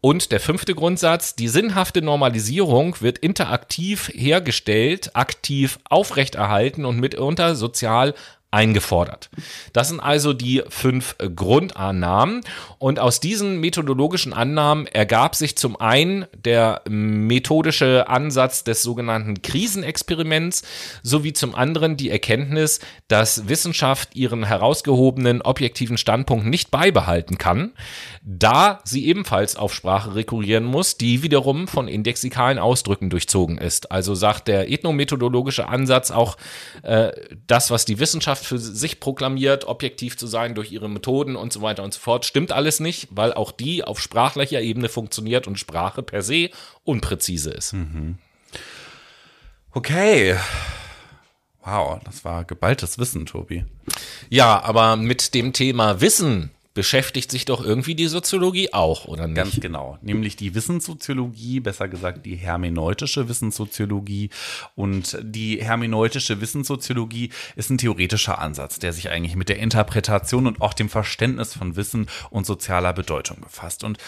Und der fünfte Grundsatz, die sinnhafte Normalisierung wird interaktiv hergestellt, aktiv aufrechterhalten und mitunter sozial eingefordert. Das sind also die fünf Grundannahmen. Und aus diesen methodologischen Annahmen ergab sich zum einen der methodische Ansatz des sogenannten Krisenexperiments sowie zum anderen die Erkenntnis, dass Wissenschaft ihren herausgehobenen objektiven Standpunkt nicht beibehalten kann, da sie ebenfalls auf Sprache rekurrieren muss, die wiederum von indexikalen Ausdrücken durchzogen ist. Also sagt der ethnomethodologische Ansatz auch äh, das, was die Wissenschaft für sich proklamiert, objektiv zu sein durch ihre Methoden und so weiter und so fort, stimmt alles nicht, weil auch die auf sprachlicher Ebene funktioniert und Sprache per se unpräzise ist. Mhm. Okay. Wow, das war geballtes Wissen, Tobi. Ja, aber mit dem Thema Wissen beschäftigt sich doch irgendwie die Soziologie auch, oder nicht? Ganz genau. Nämlich die Wissenssoziologie, besser gesagt die hermeneutische Wissenssoziologie. Und die hermeneutische Wissenssoziologie ist ein theoretischer Ansatz, der sich eigentlich mit der Interpretation und auch dem Verständnis von Wissen und sozialer Bedeutung befasst. Und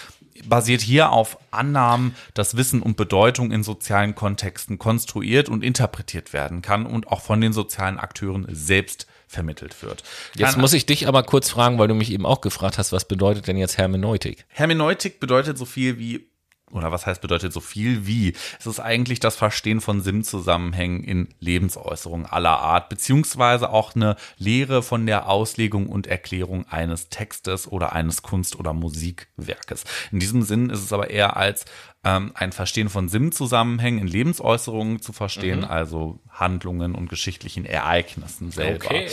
basiert hier auf Annahmen, dass Wissen und Bedeutung in sozialen Kontexten konstruiert und interpretiert werden kann und auch von den sozialen Akteuren selbst vermittelt wird. Jetzt muss ich dich aber kurz fragen, weil du mich eben auch gefragt hast, was bedeutet denn jetzt Hermeneutik? Hermeneutik bedeutet so viel wie oder was heißt bedeutet so viel wie? Es ist eigentlich das Verstehen von Sinnzusammenhängen in Lebensäußerungen aller Art, beziehungsweise auch eine Lehre von der Auslegung und Erklärung eines Textes oder eines Kunst- oder Musikwerkes. In diesem Sinn ist es aber eher als ähm, ein Verstehen von Sinnzusammenhängen in Lebensäußerungen zu verstehen, mhm. also Handlungen und geschichtlichen Ereignissen selber. Okay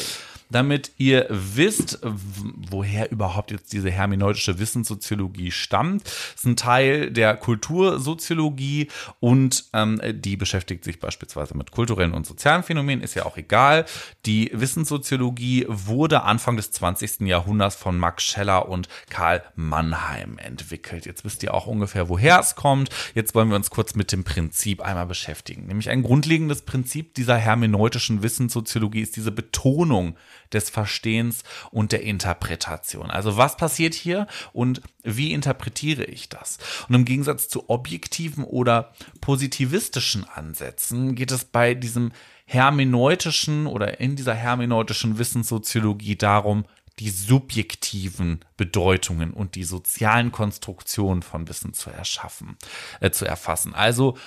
damit ihr wisst, woher überhaupt jetzt diese hermeneutische Wissenssoziologie stammt. Das ist ein Teil der Kultursoziologie und ähm, die beschäftigt sich beispielsweise mit kulturellen und sozialen Phänomenen, ist ja auch egal. Die Wissenssoziologie wurde Anfang des 20. Jahrhunderts von Max Scheller und Karl Mannheim entwickelt. Jetzt wisst ihr auch ungefähr, woher es kommt. Jetzt wollen wir uns kurz mit dem Prinzip einmal beschäftigen. Nämlich ein grundlegendes Prinzip dieser hermeneutischen Wissenssoziologie ist diese Betonung des Verstehens und der Interpretation. Also was passiert hier und wie interpretiere ich das? Und im Gegensatz zu objektiven oder positivistischen Ansätzen geht es bei diesem hermeneutischen oder in dieser hermeneutischen Wissenssoziologie darum, die subjektiven Bedeutungen und die sozialen Konstruktionen von Wissen zu erschaffen, äh, zu erfassen. Also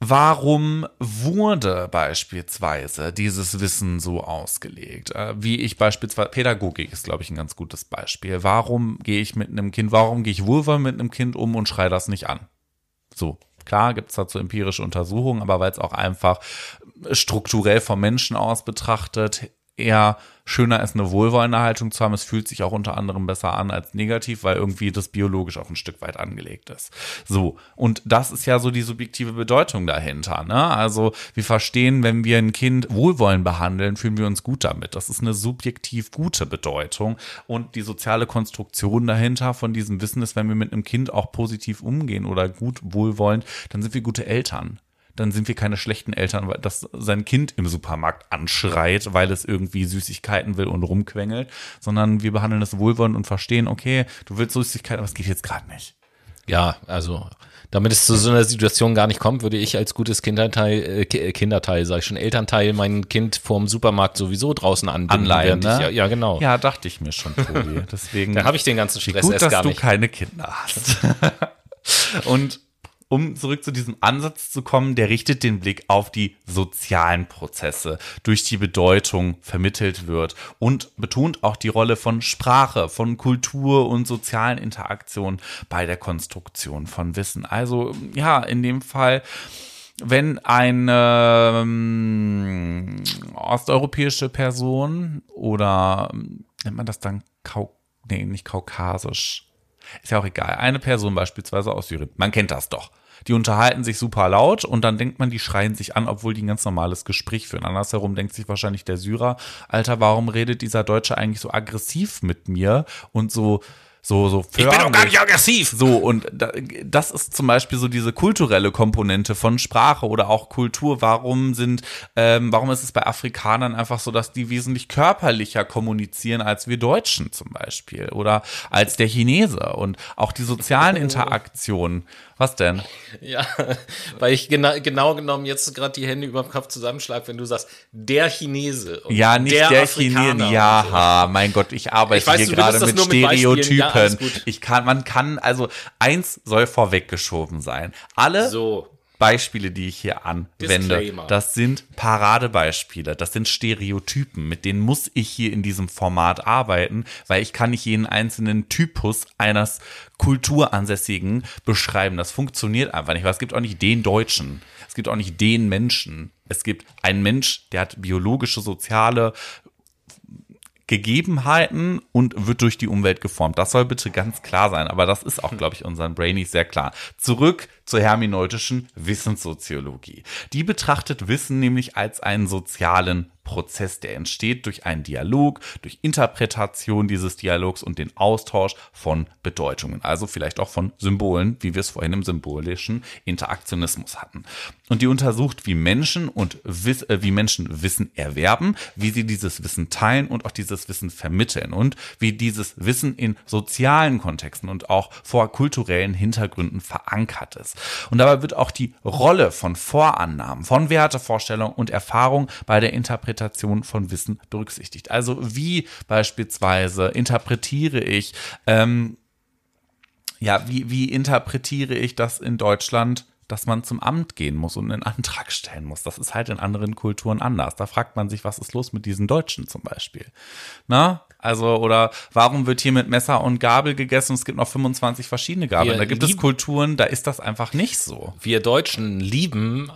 Warum wurde beispielsweise dieses Wissen so ausgelegt? Äh, wie ich beispielsweise, Pädagogik ist, glaube ich, ein ganz gutes Beispiel. Warum gehe ich mit einem Kind, warum gehe ich wohlwollend mit einem Kind um und schreie das nicht an? So, klar gibt es dazu empirische Untersuchungen, aber weil es auch einfach strukturell vom Menschen aus betrachtet eher schöner ist, eine wohlwollende Haltung zu haben. Es fühlt sich auch unter anderem besser an als negativ, weil irgendwie das biologisch auch ein Stück weit angelegt ist. So. Und das ist ja so die subjektive Bedeutung dahinter. Ne? Also wir verstehen, wenn wir ein Kind wohlwollend behandeln, fühlen wir uns gut damit. Das ist eine subjektiv gute Bedeutung. Und die soziale Konstruktion dahinter von diesem Wissen ist, wenn wir mit einem Kind auch positiv umgehen oder gut wohlwollend, dann sind wir gute Eltern dann sind wir keine schlechten Eltern, weil das sein Kind im Supermarkt anschreit, weil es irgendwie Süßigkeiten will und rumquengelt, sondern wir behandeln es wohlwollend und verstehen, okay, du willst Süßigkeiten, aber es geht jetzt gerade nicht. Ja, also damit es zu so einer Situation gar nicht kommt, würde ich als gutes Kinderteil, äh, äh Kinderteil, sag ich schon, Elternteil, mein Kind vorm Supermarkt sowieso draußen anbinden. Anleihen, ne? Ich, ja, ja, genau. Ja, dachte ich mir schon, Tobi. Deswegen. da habe ich den ganzen Stress gut, erst gar nicht. dass du keine Kinder hast. und um zurück zu diesem Ansatz zu kommen, der richtet den Blick auf die sozialen Prozesse, durch die Bedeutung vermittelt wird und betont auch die Rolle von Sprache, von Kultur und sozialen Interaktionen bei der Konstruktion von Wissen. Also ja, in dem Fall wenn eine ähm, osteuropäische Person oder nennt man das dann Kau nee, nicht kaukasisch, ist ja auch egal. Eine Person beispielsweise aus Syrien. Man kennt das doch. Die unterhalten sich super laut und dann denkt man, die schreien sich an, obwohl die ein ganz normales Gespräch führen. Andersherum denkt sich wahrscheinlich der Syrer, Alter, warum redet dieser Deutsche eigentlich so aggressiv mit mir und so so, so Ich bin doch gar nicht aggressiv. So, und da, das ist zum Beispiel so diese kulturelle Komponente von Sprache oder auch Kultur. Warum sind, ähm, warum ist es bei Afrikanern einfach so, dass die wesentlich körperlicher kommunizieren als wir Deutschen zum Beispiel oder als der Chinese und auch die sozialen Interaktionen. Was denn? Ja, weil ich genau, genau genommen jetzt gerade die Hände über dem Kopf zusammenschlage, wenn du sagst, der Chinese. und Ja, nicht der, Afrikaner Chinese. Ja, mein Gott, ich arbeite Ich weiß, hier gerade mit. Ja, Stereotypen. gut. ich kann, man kann, also eins soll vorweggeschoben sein. Alle So. Beispiele, die ich hier anwende, Disclaimer. das sind Paradebeispiele, das sind Stereotypen, mit denen muss ich hier in diesem Format arbeiten, weil ich kann nicht jeden einzelnen Typus eines Kulturansässigen beschreiben. Das funktioniert einfach nicht, weil es gibt auch nicht den Deutschen, es gibt auch nicht den Menschen. Es gibt einen Mensch, der hat biologische, soziale Gegebenheiten und wird durch die Umwelt geformt. Das soll bitte ganz klar sein, aber das ist auch, glaube ich, unseren Brainies sehr klar. Zurück zur hermeneutischen Wissenssoziologie. Die betrachtet Wissen nämlich als einen sozialen Prozess, der entsteht durch einen Dialog, durch Interpretation dieses Dialogs und den Austausch von Bedeutungen, also vielleicht auch von Symbolen, wie wir es vorhin im symbolischen Interaktionismus hatten. Und die untersucht, wie Menschen und äh, wie Menschen Wissen erwerben, wie sie dieses Wissen teilen und auch dieses Wissen vermitteln und wie dieses Wissen in sozialen Kontexten und auch vor kulturellen Hintergründen verankert ist. Und dabei wird auch die Rolle von Vorannahmen, von Wertevorstellungen und Erfahrung bei der Interpretation von Wissen berücksichtigt. Also wie beispielsweise interpretiere ich, ähm, ja, wie, wie interpretiere ich das in Deutschland, dass man zum Amt gehen muss und einen Antrag stellen muss? Das ist halt in anderen Kulturen anders. Da fragt man sich, was ist los mit diesen Deutschen zum Beispiel? Na? Also, oder warum wird hier mit Messer und Gabel gegessen? Es gibt noch 25 verschiedene Gabeln. Wir da gibt es Kulturen, da ist das einfach nicht so. Wir Deutschen lieben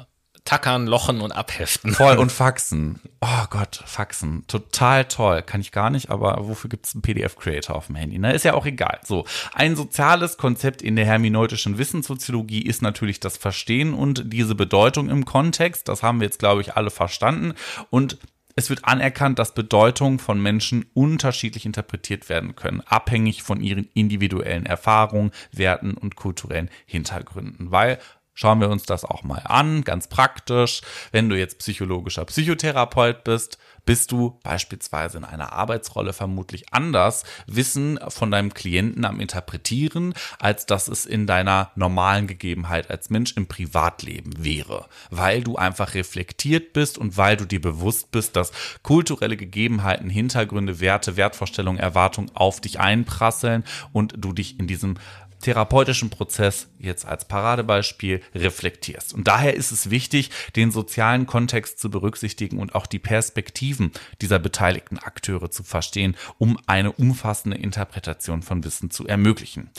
Tackern, Lochen und Abheften. Voll und Faxen. Oh Gott, Faxen. Total toll. Kann ich gar nicht, aber wofür gibt es einen PDF-Creator auf dem Handy? Na, ist ja auch egal. So, ein soziales Konzept in der hermeneutischen Wissenssoziologie ist natürlich das Verstehen und diese Bedeutung im Kontext. Das haben wir jetzt, glaube ich, alle verstanden. Und es wird anerkannt, dass Bedeutungen von Menschen unterschiedlich interpretiert werden können, abhängig von ihren individuellen Erfahrungen, Werten und kulturellen Hintergründen. Weil Schauen wir uns das auch mal an, ganz praktisch. Wenn du jetzt psychologischer Psychotherapeut bist, bist du beispielsweise in einer Arbeitsrolle vermutlich anders Wissen von deinem Klienten am Interpretieren, als dass es in deiner normalen Gegebenheit als Mensch im Privatleben wäre, weil du einfach reflektiert bist und weil du dir bewusst bist, dass kulturelle Gegebenheiten, Hintergründe, Werte, Wertvorstellungen, Erwartungen auf dich einprasseln und du dich in diesem therapeutischen Prozess jetzt als Paradebeispiel reflektierst. Und daher ist es wichtig, den sozialen Kontext zu berücksichtigen und auch die Perspektiven dieser beteiligten Akteure zu verstehen, um eine umfassende Interpretation von Wissen zu ermöglichen.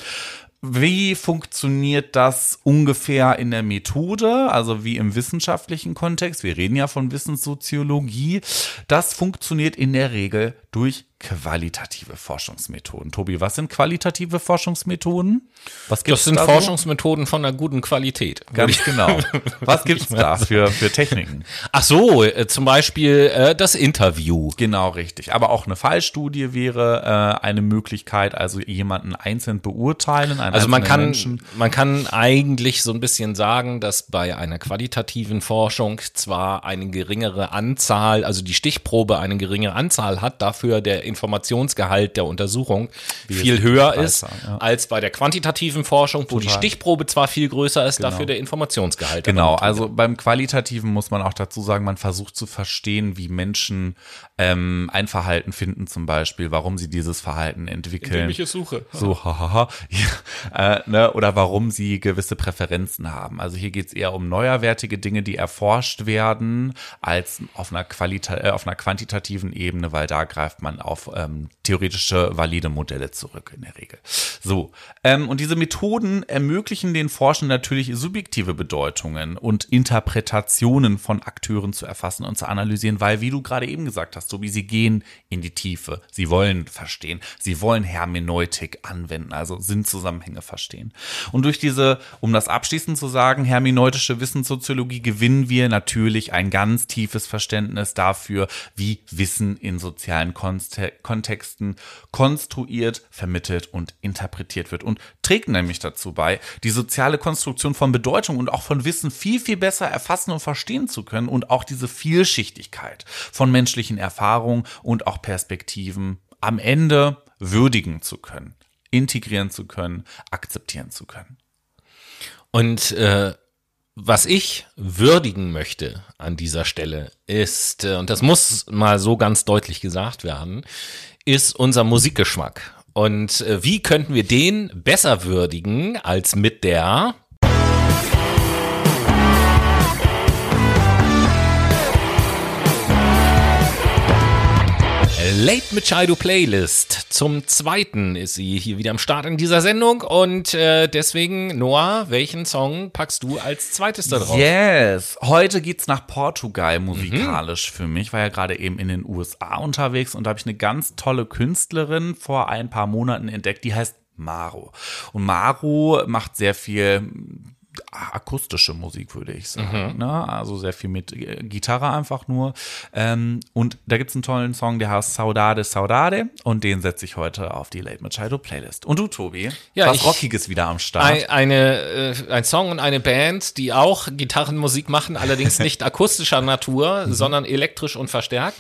Wie funktioniert das ungefähr in der Methode, also wie im wissenschaftlichen Kontext? Wir reden ja von Wissenssoziologie. Das funktioniert in der Regel durch qualitative Forschungsmethoden. Tobi, was sind qualitative Forschungsmethoden? Was gibt's Das sind da so? Forschungsmethoden von einer guten Qualität. Ganz genau. Was gibt's da für, für Techniken? Ach so, äh, zum Beispiel äh, das Interview. Genau, richtig. Aber auch eine Fallstudie wäre äh, eine Möglichkeit, also jemanden einzeln beurteilen. Also man kann, Menschen. man kann eigentlich so ein bisschen sagen, dass bei einer qualitativen Forschung zwar eine geringere Anzahl, also die Stichprobe eine geringere Anzahl hat, dafür der Informationsgehalt der Untersuchung viel es höher ist ja. als bei der quantitativen Forschung, wo die Total. Stichprobe zwar viel größer ist, dafür der Informationsgehalt. Genau, also beim Qualitativen muss man auch dazu sagen, man versucht zu verstehen, wie Menschen ähm, ein Verhalten finden, zum Beispiel, warum sie dieses Verhalten entwickeln. Indem ich es suche. So, hahaha. Ja, äh, ne, oder warum sie gewisse Präferenzen haben. Also hier geht es eher um neuerwertige Dinge, die erforscht werden, als auf einer, Qualita äh, auf einer quantitativen Ebene, weil da greift man auf ähm, theoretische, valide Modelle zurück in der Regel. So, ähm, und diese Methoden ermöglichen den Forschenden natürlich subjektive Bedeutungen und Interpretationen von Akteuren zu erfassen und zu analysieren, weil, wie du gerade eben gesagt hast, Tobi, sie gehen in die Tiefe. Sie wollen verstehen. Sie wollen Hermeneutik anwenden, also Sinnzusammenhänge verstehen. Und durch diese, um das abschließend zu sagen, hermeneutische Wissenssoziologie gewinnen wir natürlich ein ganz tiefes Verständnis dafür, wie Wissen in sozialen Kontexten konstruiert, vermittelt und interpretiert wird und trägt nämlich dazu bei, die soziale Konstruktion von Bedeutung und auch von Wissen viel, viel besser erfassen und verstehen zu können und auch diese Vielschichtigkeit von menschlichen Erfahrungen und auch Perspektiven am Ende würdigen zu können, integrieren zu können, akzeptieren zu können. Und äh, was ich würdigen möchte an dieser Stelle ist, äh, und das muss mal so ganz deutlich gesagt werden, ist unser Musikgeschmack. Und äh, wie könnten wir den besser würdigen als mit der Late Machado Playlist. Zum zweiten ist sie hier wieder am Start in dieser Sendung und äh, deswegen, Noah, welchen Song packst du als zweites da drauf? Yes, heute geht's nach Portugal musikalisch mhm. für mich. Ich war ja gerade eben in den USA unterwegs und da habe ich eine ganz tolle Künstlerin vor ein paar Monaten entdeckt, die heißt Maro. Und Maro macht sehr viel akustische Musik, würde ich sagen. Mhm. Ne? Also sehr viel mit Gitarre einfach nur. Ähm, und da gibt es einen tollen Song, der heißt Saudade, Saudade. Und den setze ich heute auf die Late Machado Playlist. Und du, Tobi? Ja, was Rockiges wieder am Start. Ein, eine, äh, ein Song und eine Band, die auch Gitarrenmusik machen, allerdings nicht akustischer Natur, mhm. sondern elektrisch und verstärkt.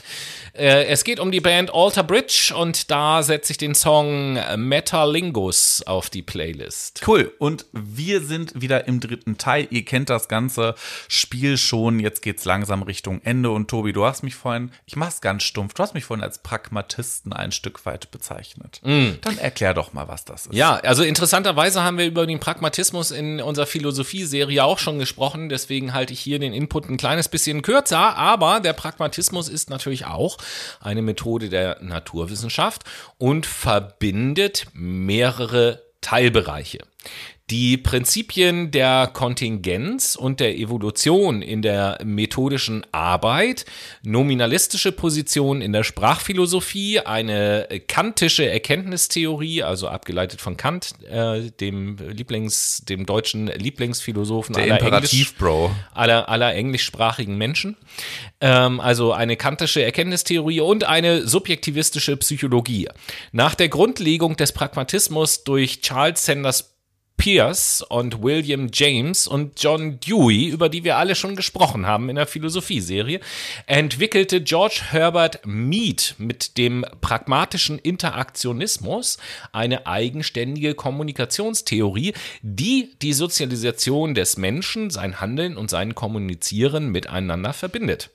Äh, es geht um die Band Alter Bridge und da setze ich den Song Metalingus auf die Playlist. Cool. Und wir sind wieder im dritten Teil. Ihr kennt das ganze Spiel schon. Jetzt geht's langsam Richtung Ende. Und Tobi, du hast mich vorhin, ich mach's ganz stumpf, du hast mich vorhin als Pragmatisten ein Stück weit bezeichnet. Mm. Dann erklär doch mal, was das ist. Ja, also interessanterweise haben wir über den Pragmatismus in unserer Philosophie-Serie auch schon gesprochen. Deswegen halte ich hier den Input ein kleines bisschen kürzer. Aber der Pragmatismus ist natürlich auch eine Methode der Naturwissenschaft und verbindet mehrere Teilbereiche. Die Prinzipien der Kontingenz und der Evolution in der methodischen Arbeit, nominalistische Position in der Sprachphilosophie, eine kantische Erkenntnistheorie, also abgeleitet von Kant, äh, dem Lieblings, dem deutschen Lieblingsphilosophen der aller, Englisch, aller, aller englischsprachigen Menschen, ähm, also eine kantische Erkenntnistheorie und eine subjektivistische Psychologie. Nach der Grundlegung des Pragmatismus durch Charles Sanders Pierce und William James und John Dewey, über die wir alle schon gesprochen haben in der Philosophie-Serie, entwickelte George Herbert Mead mit dem pragmatischen Interaktionismus eine eigenständige Kommunikationstheorie, die die Sozialisation des Menschen, sein Handeln und sein Kommunizieren miteinander verbindet.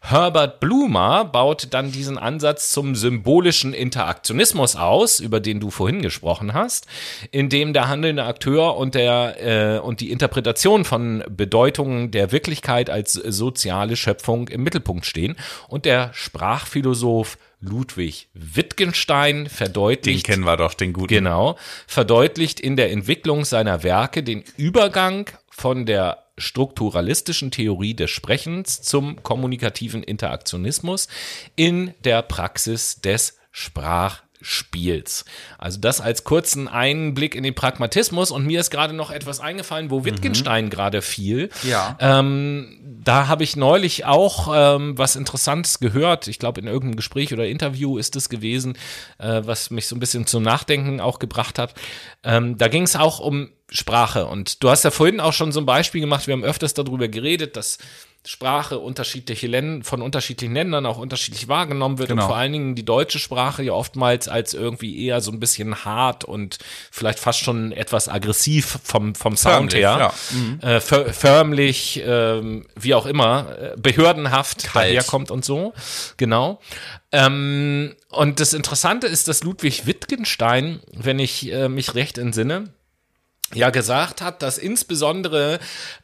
Herbert Blumer baut dann diesen Ansatz zum symbolischen Interaktionismus aus, über den du vorhin gesprochen hast, in dem der handelnde Akteur und, der, äh, und die Interpretation von Bedeutungen der Wirklichkeit als soziale Schöpfung im Mittelpunkt stehen und der Sprachphilosoph Ludwig Wittgenstein verdeutlicht. Den kennen wir doch, den guten. Genau. Verdeutlicht in der Entwicklung seiner Werke den Übergang von der strukturalistischen Theorie des Sprechens zum kommunikativen Interaktionismus in der Praxis des Sprach Spiels. Also das als kurzen Einblick in den Pragmatismus und mir ist gerade noch etwas eingefallen, wo Wittgenstein mhm. gerade fiel. Ja. Ähm, da habe ich neulich auch ähm, was Interessantes gehört. Ich glaube, in irgendeinem Gespräch oder Interview ist es gewesen, äh, was mich so ein bisschen zum Nachdenken auch gebracht hat. Ähm, da ging es auch um Sprache und du hast ja vorhin auch schon so ein Beispiel gemacht. Wir haben öfters darüber geredet, dass Sprache unterschiedliche Länder, von unterschiedlichen Ländern auch unterschiedlich wahrgenommen wird genau. und vor allen Dingen die deutsche Sprache ja oftmals als irgendwie eher so ein bisschen hart und vielleicht fast schon etwas aggressiv vom, vom Sound förmlich, her, ja. mhm. äh, förmlich, äh, wie auch immer, äh, behördenhaft Kalt. daherkommt und so, genau. Ähm, und das Interessante ist, dass Ludwig Wittgenstein, wenn ich äh, mich recht entsinne, ja gesagt hat, dass insbesondere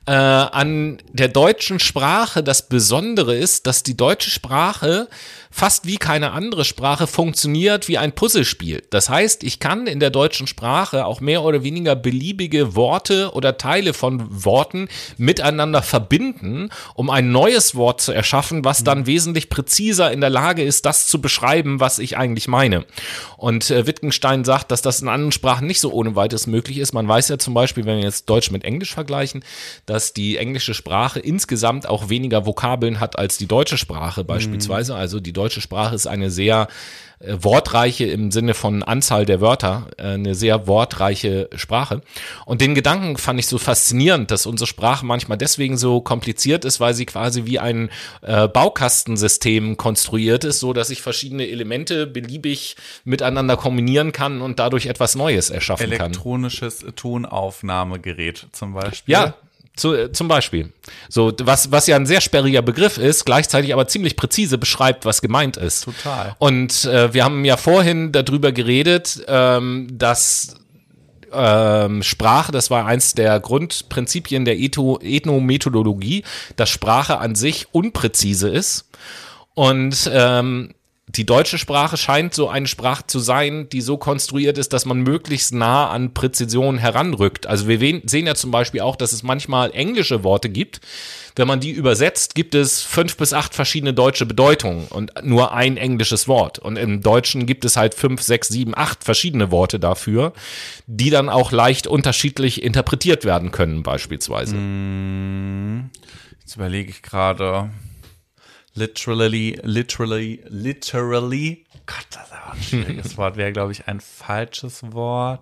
äh, an der deutschen Sprache das Besondere ist, dass die deutsche Sprache fast wie keine andere Sprache funktioniert wie ein Puzzlespiel. Das heißt, ich kann in der deutschen Sprache auch mehr oder weniger beliebige Worte oder Teile von Worten miteinander verbinden, um ein neues Wort zu erschaffen, was dann wesentlich präziser in der Lage ist, das zu beschreiben, was ich eigentlich meine. Und äh, Wittgenstein sagt, dass das in anderen Sprachen nicht so ohne weiteres möglich ist. Man weiß ja, ja zum Beispiel, wenn wir jetzt Deutsch mit Englisch vergleichen, dass die englische Sprache insgesamt auch weniger Vokabeln hat als die deutsche Sprache beispielsweise. Mhm. Also die deutsche Sprache ist eine sehr äh, wortreiche im Sinne von Anzahl der Wörter, äh, eine sehr wortreiche Sprache. Und den Gedanken fand ich so faszinierend, dass unsere Sprache manchmal deswegen so kompliziert ist, weil sie quasi wie ein äh, Baukastensystem konstruiert ist, so dass ich verschiedene Elemente beliebig miteinander kombinieren kann und dadurch etwas Neues erschaffen kann. Elektronisches Tonaufnahmegerät zum Beispiel. Ja, zu, äh, zum Beispiel. So, was, was ja ein sehr sperriger Begriff ist, gleichzeitig aber ziemlich präzise beschreibt, was gemeint ist. Total. Und äh, wir haben ja vorhin darüber geredet, ähm, dass ähm, Sprache, das war eins der Grundprinzipien der Ethnomethodologie, dass Sprache an sich unpräzise ist. Und ähm, die deutsche Sprache scheint so eine Sprache zu sein, die so konstruiert ist, dass man möglichst nah an Präzision heranrückt. Also wir sehen ja zum Beispiel auch, dass es manchmal englische Worte gibt. Wenn man die übersetzt, gibt es fünf bis acht verschiedene deutsche Bedeutungen und nur ein englisches Wort. Und im Deutschen gibt es halt fünf, sechs, sieben, acht verschiedene Worte dafür, die dann auch leicht unterschiedlich interpretiert werden können, beispielsweise. Hm, jetzt überlege ich gerade literally, literally, literally, Gott, das ist aber ein schwieriges Wort, wäre, glaube ich, ein falsches Wort.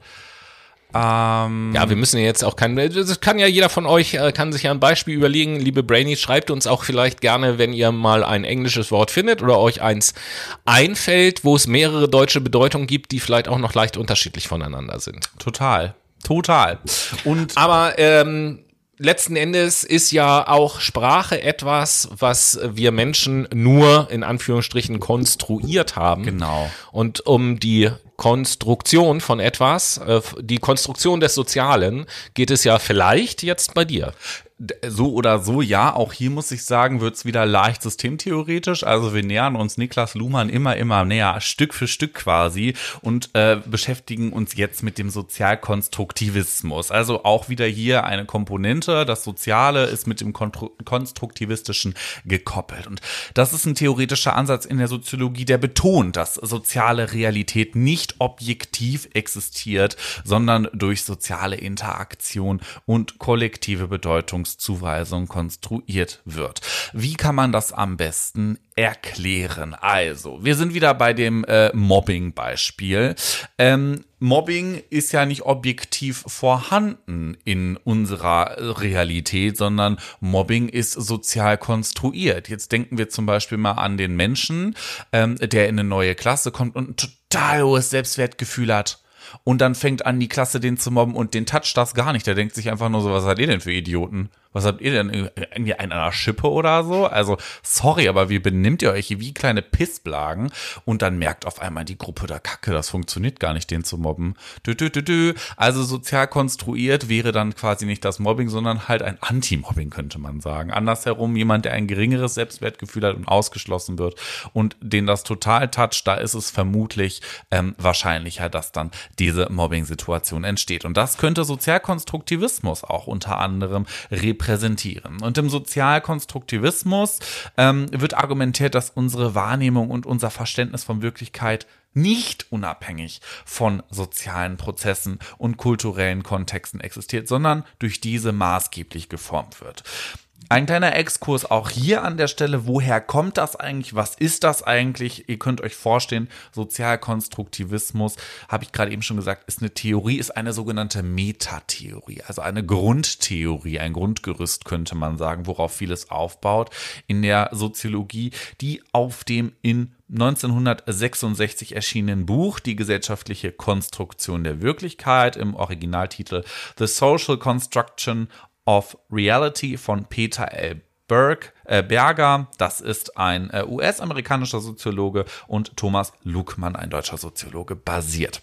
Ähm, ja, wir müssen jetzt auch kein, das kann ja jeder von euch, äh, kann sich ja ein Beispiel überlegen. Liebe Brainies, schreibt uns auch vielleicht gerne, wenn ihr mal ein englisches Wort findet oder euch eins einfällt, wo es mehrere deutsche Bedeutungen gibt, die vielleicht auch noch leicht unterschiedlich voneinander sind. Total. Total. Und aber ähm, letzten Endes ist ja auch Sprache etwas, was wir Menschen nur in Anführungsstrichen konstruiert haben. Genau. Und um die Konstruktion von etwas, äh, die Konstruktion des Sozialen, geht es ja vielleicht jetzt bei dir so oder so, ja, auch hier muss ich sagen, wird's wieder leicht systemtheoretisch. Also wir nähern uns Niklas Luhmann immer, immer näher, Stück für Stück quasi und äh, beschäftigen uns jetzt mit dem Sozialkonstruktivismus. Also auch wieder hier eine Komponente, das Soziale ist mit dem Konstruktivistischen gekoppelt. Und das ist ein theoretischer Ansatz in der Soziologie, der betont, dass soziale Realität nicht objektiv existiert, sondern durch soziale Interaktion und kollektive Bedeutung Bedeutungszuweisung konstruiert wird. Wie kann man das am besten erklären? Also, wir sind wieder bei dem äh, Mobbing-Beispiel. Ähm, Mobbing ist ja nicht objektiv vorhanden in unserer Realität, sondern Mobbing ist sozial konstruiert. Jetzt denken wir zum Beispiel mal an den Menschen, ähm, der in eine neue Klasse kommt und ein total hohes Selbstwertgefühl hat und dann fängt an, die Klasse den zu mobben und den toucht das gar nicht. Der denkt sich einfach nur so, was seid ihr denn für Idioten? Was habt ihr denn? Irgendwie einen an der Schippe oder so? Also, sorry, aber wie benimmt ihr euch wie kleine Pissblagen? Und dann merkt auf einmal die Gruppe der Kacke, das funktioniert gar nicht, den zu mobben. Dü, dü, dü, dü. Also sozial konstruiert wäre dann quasi nicht das Mobbing, sondern halt ein Anti-Mobbing, könnte man sagen. Andersherum, jemand, der ein geringeres Selbstwertgefühl hat und ausgeschlossen wird und den das total toucht, da ist es vermutlich ähm, wahrscheinlicher, dass dann diese Mobbing-Situation entsteht. Und das könnte Sozialkonstruktivismus auch unter anderem repräsentieren repräsentieren. Und im Sozialkonstruktivismus ähm, wird argumentiert, dass unsere Wahrnehmung und unser Verständnis von Wirklichkeit nicht unabhängig von sozialen Prozessen und kulturellen Kontexten existiert, sondern durch diese maßgeblich geformt wird. Ein kleiner Exkurs auch hier an der Stelle. Woher kommt das eigentlich? Was ist das eigentlich? Ihr könnt euch vorstellen, Sozialkonstruktivismus, habe ich gerade eben schon gesagt, ist eine Theorie, ist eine sogenannte Metatheorie, also eine Grundtheorie, ein Grundgerüst könnte man sagen, worauf vieles aufbaut in der Soziologie, die auf dem in 1966 erschienenen Buch Die gesellschaftliche Konstruktion der Wirklichkeit im Originaltitel The Social Construction of Reality von Peter L. Berg, äh, Berger, das ist ein äh, US-amerikanischer Soziologe und Thomas Luckmann, ein deutscher Soziologe, basiert.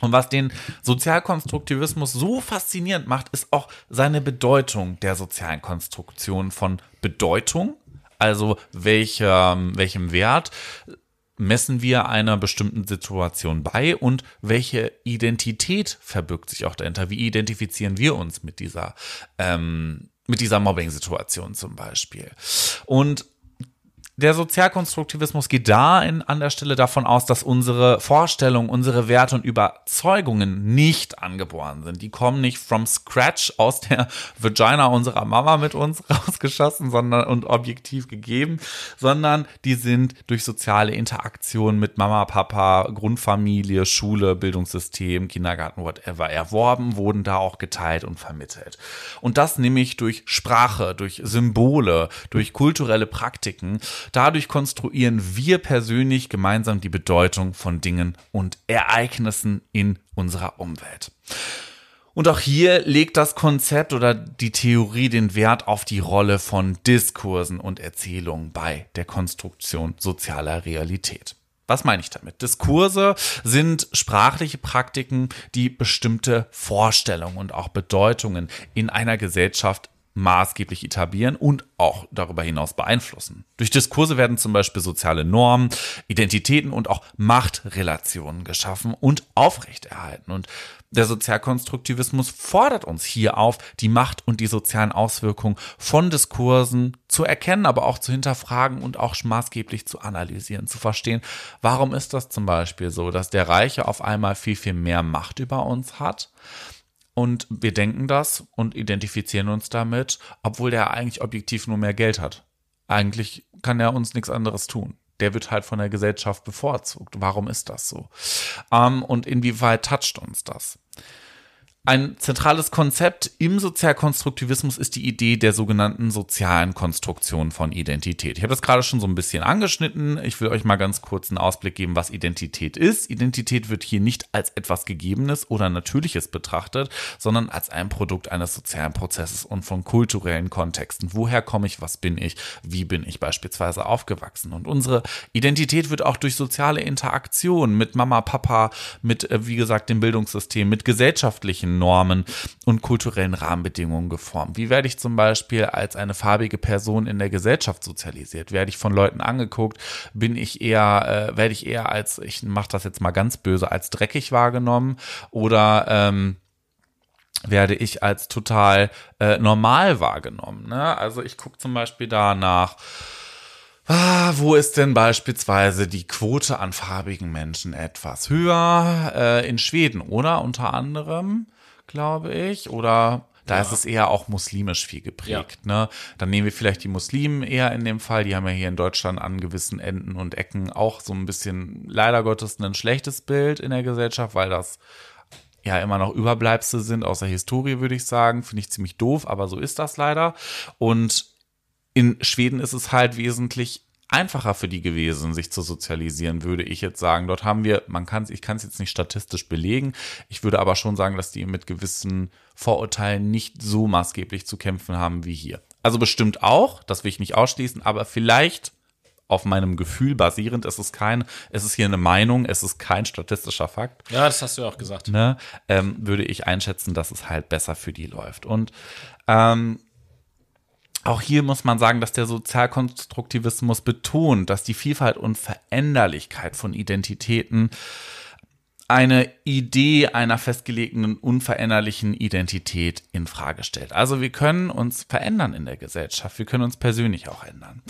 Und was den Sozialkonstruktivismus so faszinierend macht, ist auch seine Bedeutung der sozialen Konstruktion von Bedeutung, also welchem, welchem Wert messen wir einer bestimmten Situation bei und welche Identität verbirgt sich auch dahinter? Wie identifizieren wir uns mit dieser, ähm, mit dieser Mobbing-Situation zum Beispiel? Und der Sozialkonstruktivismus geht da in, an der Stelle davon aus, dass unsere Vorstellungen, unsere Werte und Überzeugungen nicht angeboren sind. Die kommen nicht from scratch aus der Vagina unserer Mama mit uns rausgeschossen, sondern und objektiv gegeben, sondern die sind durch soziale Interaktion mit Mama, Papa, Grundfamilie, Schule, Bildungssystem, Kindergarten, whatever erworben, wurden da auch geteilt und vermittelt. Und das nämlich durch Sprache, durch Symbole, durch kulturelle Praktiken, Dadurch konstruieren wir persönlich gemeinsam die Bedeutung von Dingen und Ereignissen in unserer Umwelt. Und auch hier legt das Konzept oder die Theorie den Wert auf die Rolle von Diskursen und Erzählungen bei der Konstruktion sozialer Realität. Was meine ich damit? Diskurse sind sprachliche Praktiken, die bestimmte Vorstellungen und auch Bedeutungen in einer Gesellschaft maßgeblich etablieren und auch darüber hinaus beeinflussen. Durch Diskurse werden zum Beispiel soziale Normen, Identitäten und auch Machtrelationen geschaffen und aufrechterhalten. Und der Sozialkonstruktivismus fordert uns hier auf, die Macht und die sozialen Auswirkungen von Diskursen zu erkennen, aber auch zu hinterfragen und auch maßgeblich zu analysieren, zu verstehen, warum ist das zum Beispiel so, dass der Reiche auf einmal viel, viel mehr Macht über uns hat und wir denken das und identifizieren uns damit, obwohl der eigentlich objektiv nur mehr Geld hat. Eigentlich kann er uns nichts anderes tun. Der wird halt von der Gesellschaft bevorzugt. Warum ist das so? Ähm, und inwieweit toucht uns das? Ein zentrales Konzept im Sozialkonstruktivismus ist die Idee der sogenannten sozialen Konstruktion von Identität. Ich habe das gerade schon so ein bisschen angeschnitten. Ich will euch mal ganz kurz einen Ausblick geben, was Identität ist. Identität wird hier nicht als etwas Gegebenes oder Natürliches betrachtet, sondern als ein Produkt eines sozialen Prozesses und von kulturellen Kontexten. Woher komme ich? Was bin ich? Wie bin ich beispielsweise aufgewachsen? Und unsere Identität wird auch durch soziale Interaktion mit Mama, Papa, mit, äh, wie gesagt, dem Bildungssystem, mit gesellschaftlichen Normen und kulturellen Rahmenbedingungen geformt. Wie werde ich zum Beispiel als eine farbige Person in der Gesellschaft sozialisiert? Werde ich von Leuten angeguckt? Bin ich eher, äh, werde ich eher als, ich mache das jetzt mal ganz böse, als dreckig wahrgenommen? Oder ähm, werde ich als total äh, normal wahrgenommen. Ne? Also ich gucke zum Beispiel da nach, ah, wo ist denn beispielsweise die Quote an farbigen Menschen etwas höher? Äh, in Schweden, oder? Unter anderem glaube ich. Oder da ja. ist es eher auch muslimisch viel geprägt. Ja. Ne? Dann nehmen wir vielleicht die Muslimen eher in dem Fall. Die haben ja hier in Deutschland an gewissen Enden und Ecken auch so ein bisschen leider Gottes ein schlechtes Bild in der Gesellschaft, weil das ja immer noch Überbleibsel sind aus der Historie, würde ich sagen. Finde ich ziemlich doof, aber so ist das leider. Und in Schweden ist es halt wesentlich einfacher für die gewesen, sich zu sozialisieren, würde ich jetzt sagen. Dort haben wir, man kann ich kann es jetzt nicht statistisch belegen. Ich würde aber schon sagen, dass die mit gewissen Vorurteilen nicht so maßgeblich zu kämpfen haben wie hier. Also bestimmt auch, das will ich nicht ausschließen, aber vielleicht auf meinem Gefühl basierend. Es ist kein, es ist hier eine Meinung, es ist kein statistischer Fakt. Ja, das hast du ja auch gesagt. Ne, ähm, würde ich einschätzen, dass es halt besser für die läuft. Und ähm, auch hier muss man sagen, dass der Sozialkonstruktivismus betont, dass die Vielfalt und Veränderlichkeit von Identitäten eine Idee einer festgelegten, unveränderlichen Identität in Frage stellt. Also wir können uns verändern in der Gesellschaft, wir können uns persönlich auch ändern.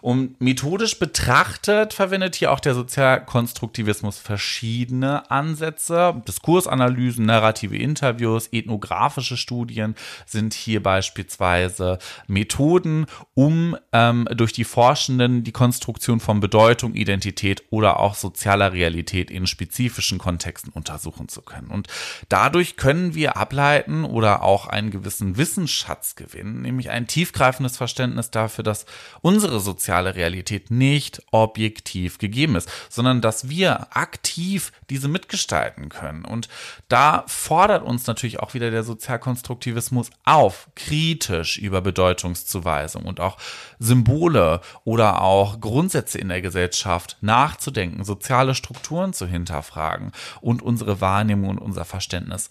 Und methodisch betrachtet verwendet hier auch der Sozialkonstruktivismus verschiedene Ansätze. Diskursanalysen, narrative Interviews, ethnografische Studien sind hier beispielsweise Methoden, um ähm, durch die Forschenden die Konstruktion von Bedeutung, Identität oder auch sozialer Realität in spezifischen Kontexten Kontexten untersuchen zu können. Und dadurch können wir ableiten oder auch einen gewissen Wissensschatz gewinnen, nämlich ein tiefgreifendes Verständnis dafür, dass unsere soziale Realität nicht objektiv gegeben ist, sondern dass wir aktiv diese mitgestalten können. Und da fordert uns natürlich auch wieder der Sozialkonstruktivismus auf, kritisch über Bedeutungszuweisung und auch Symbole oder auch Grundsätze in der Gesellschaft nachzudenken, soziale Strukturen zu hinterfragen und unsere Wahrnehmung und unser Verständnis,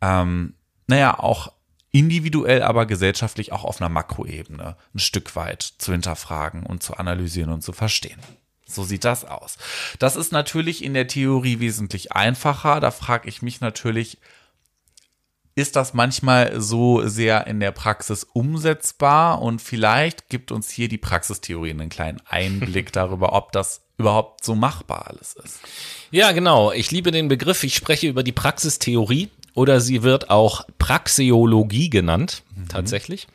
ähm, naja, auch individuell, aber gesellschaftlich auch auf einer Makroebene ein Stück weit zu hinterfragen und zu analysieren und zu verstehen. So sieht das aus. Das ist natürlich in der Theorie wesentlich einfacher. Da frage ich mich natürlich, ist das manchmal so sehr in der Praxis umsetzbar und vielleicht gibt uns hier die Praxistheorie einen kleinen Einblick darüber, ob das überhaupt so machbar alles ist. Ja, genau. Ich liebe den Begriff. Ich spreche über die Praxistheorie oder sie wird auch Praxeologie genannt, mhm. tatsächlich.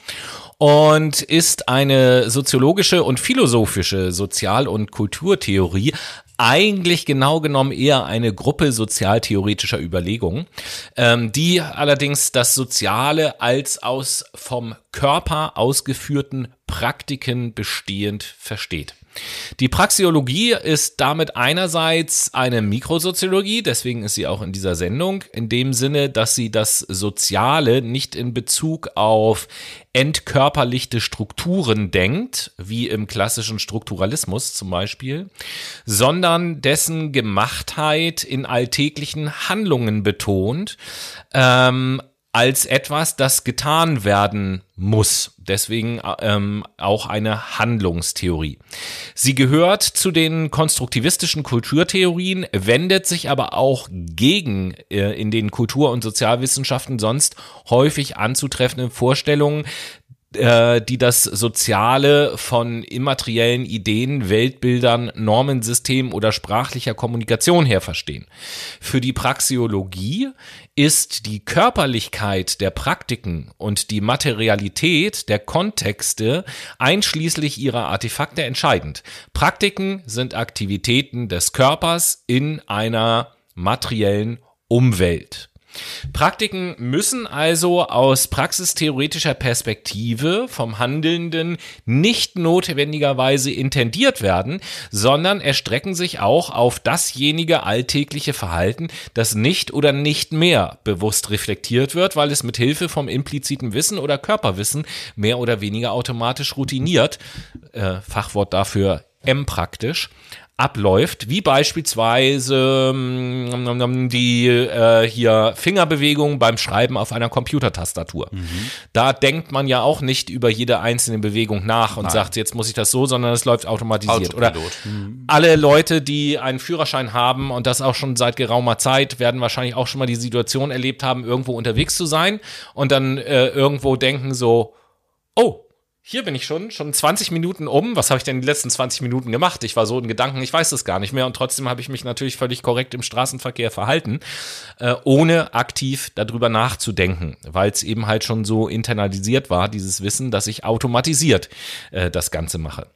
Und ist eine soziologische und philosophische Sozial- und Kulturtheorie, eigentlich genau genommen eher eine Gruppe sozialtheoretischer Überlegungen, ähm, die allerdings das Soziale als aus vom Körper ausgeführten Praktiken bestehend versteht. Die Praxeologie ist damit einerseits eine Mikrosoziologie, deswegen ist sie auch in dieser Sendung, in dem Sinne, dass sie das Soziale nicht in Bezug auf entkörperlichte Strukturen denkt, wie im klassischen Strukturalismus zum Beispiel, sondern dessen Gemachtheit in alltäglichen Handlungen betont, ähm, als etwas, das getan werden muss. Deswegen ähm, auch eine Handlungstheorie. Sie gehört zu den konstruktivistischen Kulturtheorien, wendet sich aber auch gegen äh, in den Kultur- und Sozialwissenschaften sonst häufig anzutreffenden Vorstellungen äh, die das Soziale von immateriellen Ideen, Weltbildern, Normensystemen oder sprachlicher Kommunikation her verstehen. Für die Praxiologie ist die Körperlichkeit der Praktiken und die Materialität der Kontexte einschließlich ihrer Artefakte entscheidend. Praktiken sind Aktivitäten des Körpers in einer materiellen Umwelt. Praktiken müssen also aus praxistheoretischer Perspektive vom Handelnden nicht notwendigerweise intendiert werden, sondern erstrecken sich auch auf dasjenige alltägliche Verhalten, das nicht oder nicht mehr bewusst reflektiert wird, weil es mit Hilfe vom impliziten Wissen oder Körperwissen mehr oder weniger automatisch routiniert, äh, Fachwort dafür M praktisch, abläuft, wie beispielsweise ähm, die äh, hier Fingerbewegung beim Schreiben auf einer Computertastatur. Mhm. Da denkt man ja auch nicht über jede einzelne Bewegung nach und Nein. sagt, jetzt muss ich das so, sondern es läuft automatisiert. Oder mhm. alle Leute, die einen Führerschein haben und das auch schon seit geraumer Zeit, werden wahrscheinlich auch schon mal die Situation erlebt haben, irgendwo unterwegs zu sein und dann äh, irgendwo denken so, oh, hier bin ich schon, schon 20 Minuten um. Was habe ich denn die letzten 20 Minuten gemacht? Ich war so in Gedanken, ich weiß es gar nicht mehr. Und trotzdem habe ich mich natürlich völlig korrekt im Straßenverkehr verhalten, äh, ohne aktiv darüber nachzudenken, weil es eben halt schon so internalisiert war, dieses Wissen, dass ich automatisiert äh, das Ganze mache.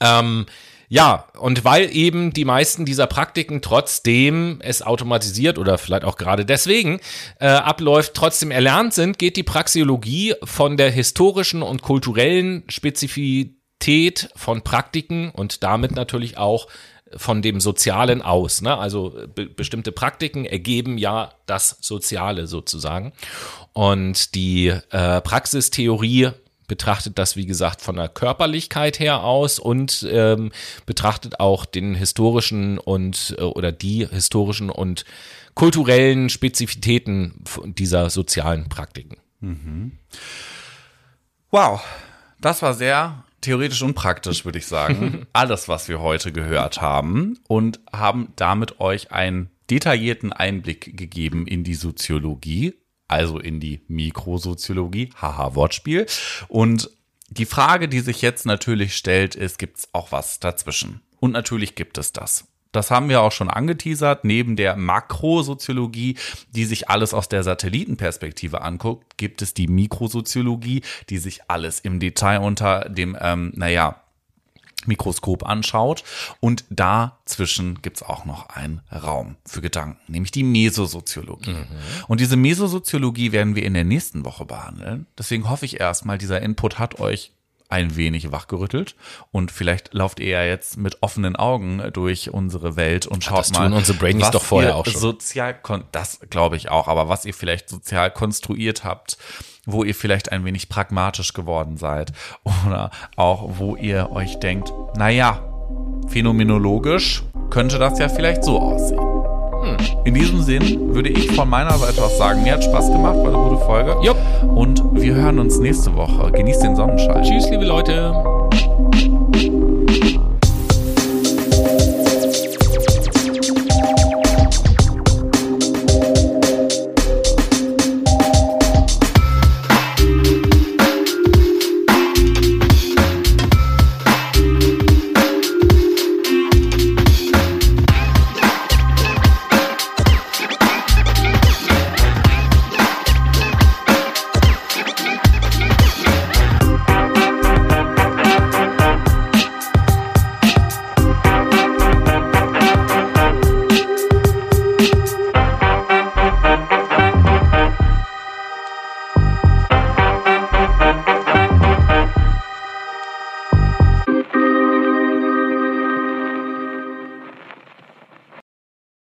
Ähm, ja, und weil eben die meisten dieser Praktiken trotzdem es automatisiert oder vielleicht auch gerade deswegen äh, abläuft, trotzdem erlernt sind, geht die Praxiologie von der historischen und kulturellen Spezifität von Praktiken und damit natürlich auch von dem Sozialen aus. Ne? Also be bestimmte Praktiken ergeben ja das Soziale sozusagen. Und die äh, Praxistheorie betrachtet das, wie gesagt, von der Körperlichkeit her aus und ähm, betrachtet auch den historischen und äh, oder die historischen und kulturellen Spezifitäten dieser sozialen Praktiken. Mhm. Wow, das war sehr theoretisch und praktisch, würde ich sagen. Alles, was wir heute gehört haben und haben damit euch einen detaillierten Einblick gegeben in die Soziologie also in die Mikrosoziologie, haha, Wortspiel. Und die Frage, die sich jetzt natürlich stellt, ist, gibt es auch was dazwischen? Und natürlich gibt es das. Das haben wir auch schon angeteasert. Neben der Makrosoziologie, die sich alles aus der Satellitenperspektive anguckt, gibt es die Mikrosoziologie, die sich alles im Detail unter dem, ähm, naja, Mikroskop anschaut. Und dazwischen gibt's auch noch einen Raum für Gedanken, nämlich die Mesosoziologie. Mhm. Und diese Mesosoziologie werden wir in der nächsten Woche behandeln. Deswegen hoffe ich erstmal, dieser Input hat euch ein wenig wachgerüttelt und vielleicht lauft ihr ja jetzt mit offenen Augen durch unsere Welt und schaut das mal, unsere Brainies was doch vorher auch schon. sozial das glaube ich auch, aber was ihr vielleicht sozial konstruiert habt, wo ihr vielleicht ein wenig pragmatisch geworden seid oder auch wo ihr euch denkt, naja, phänomenologisch könnte das ja vielleicht so aussehen. In diesem Sinn würde ich von meiner Seite aus sagen, mir hat Spaß gemacht, war eine gute Folge. Jupp. Und wir hören uns nächste Woche. Genießt den Sonnenschein. Tschüss, liebe Leute.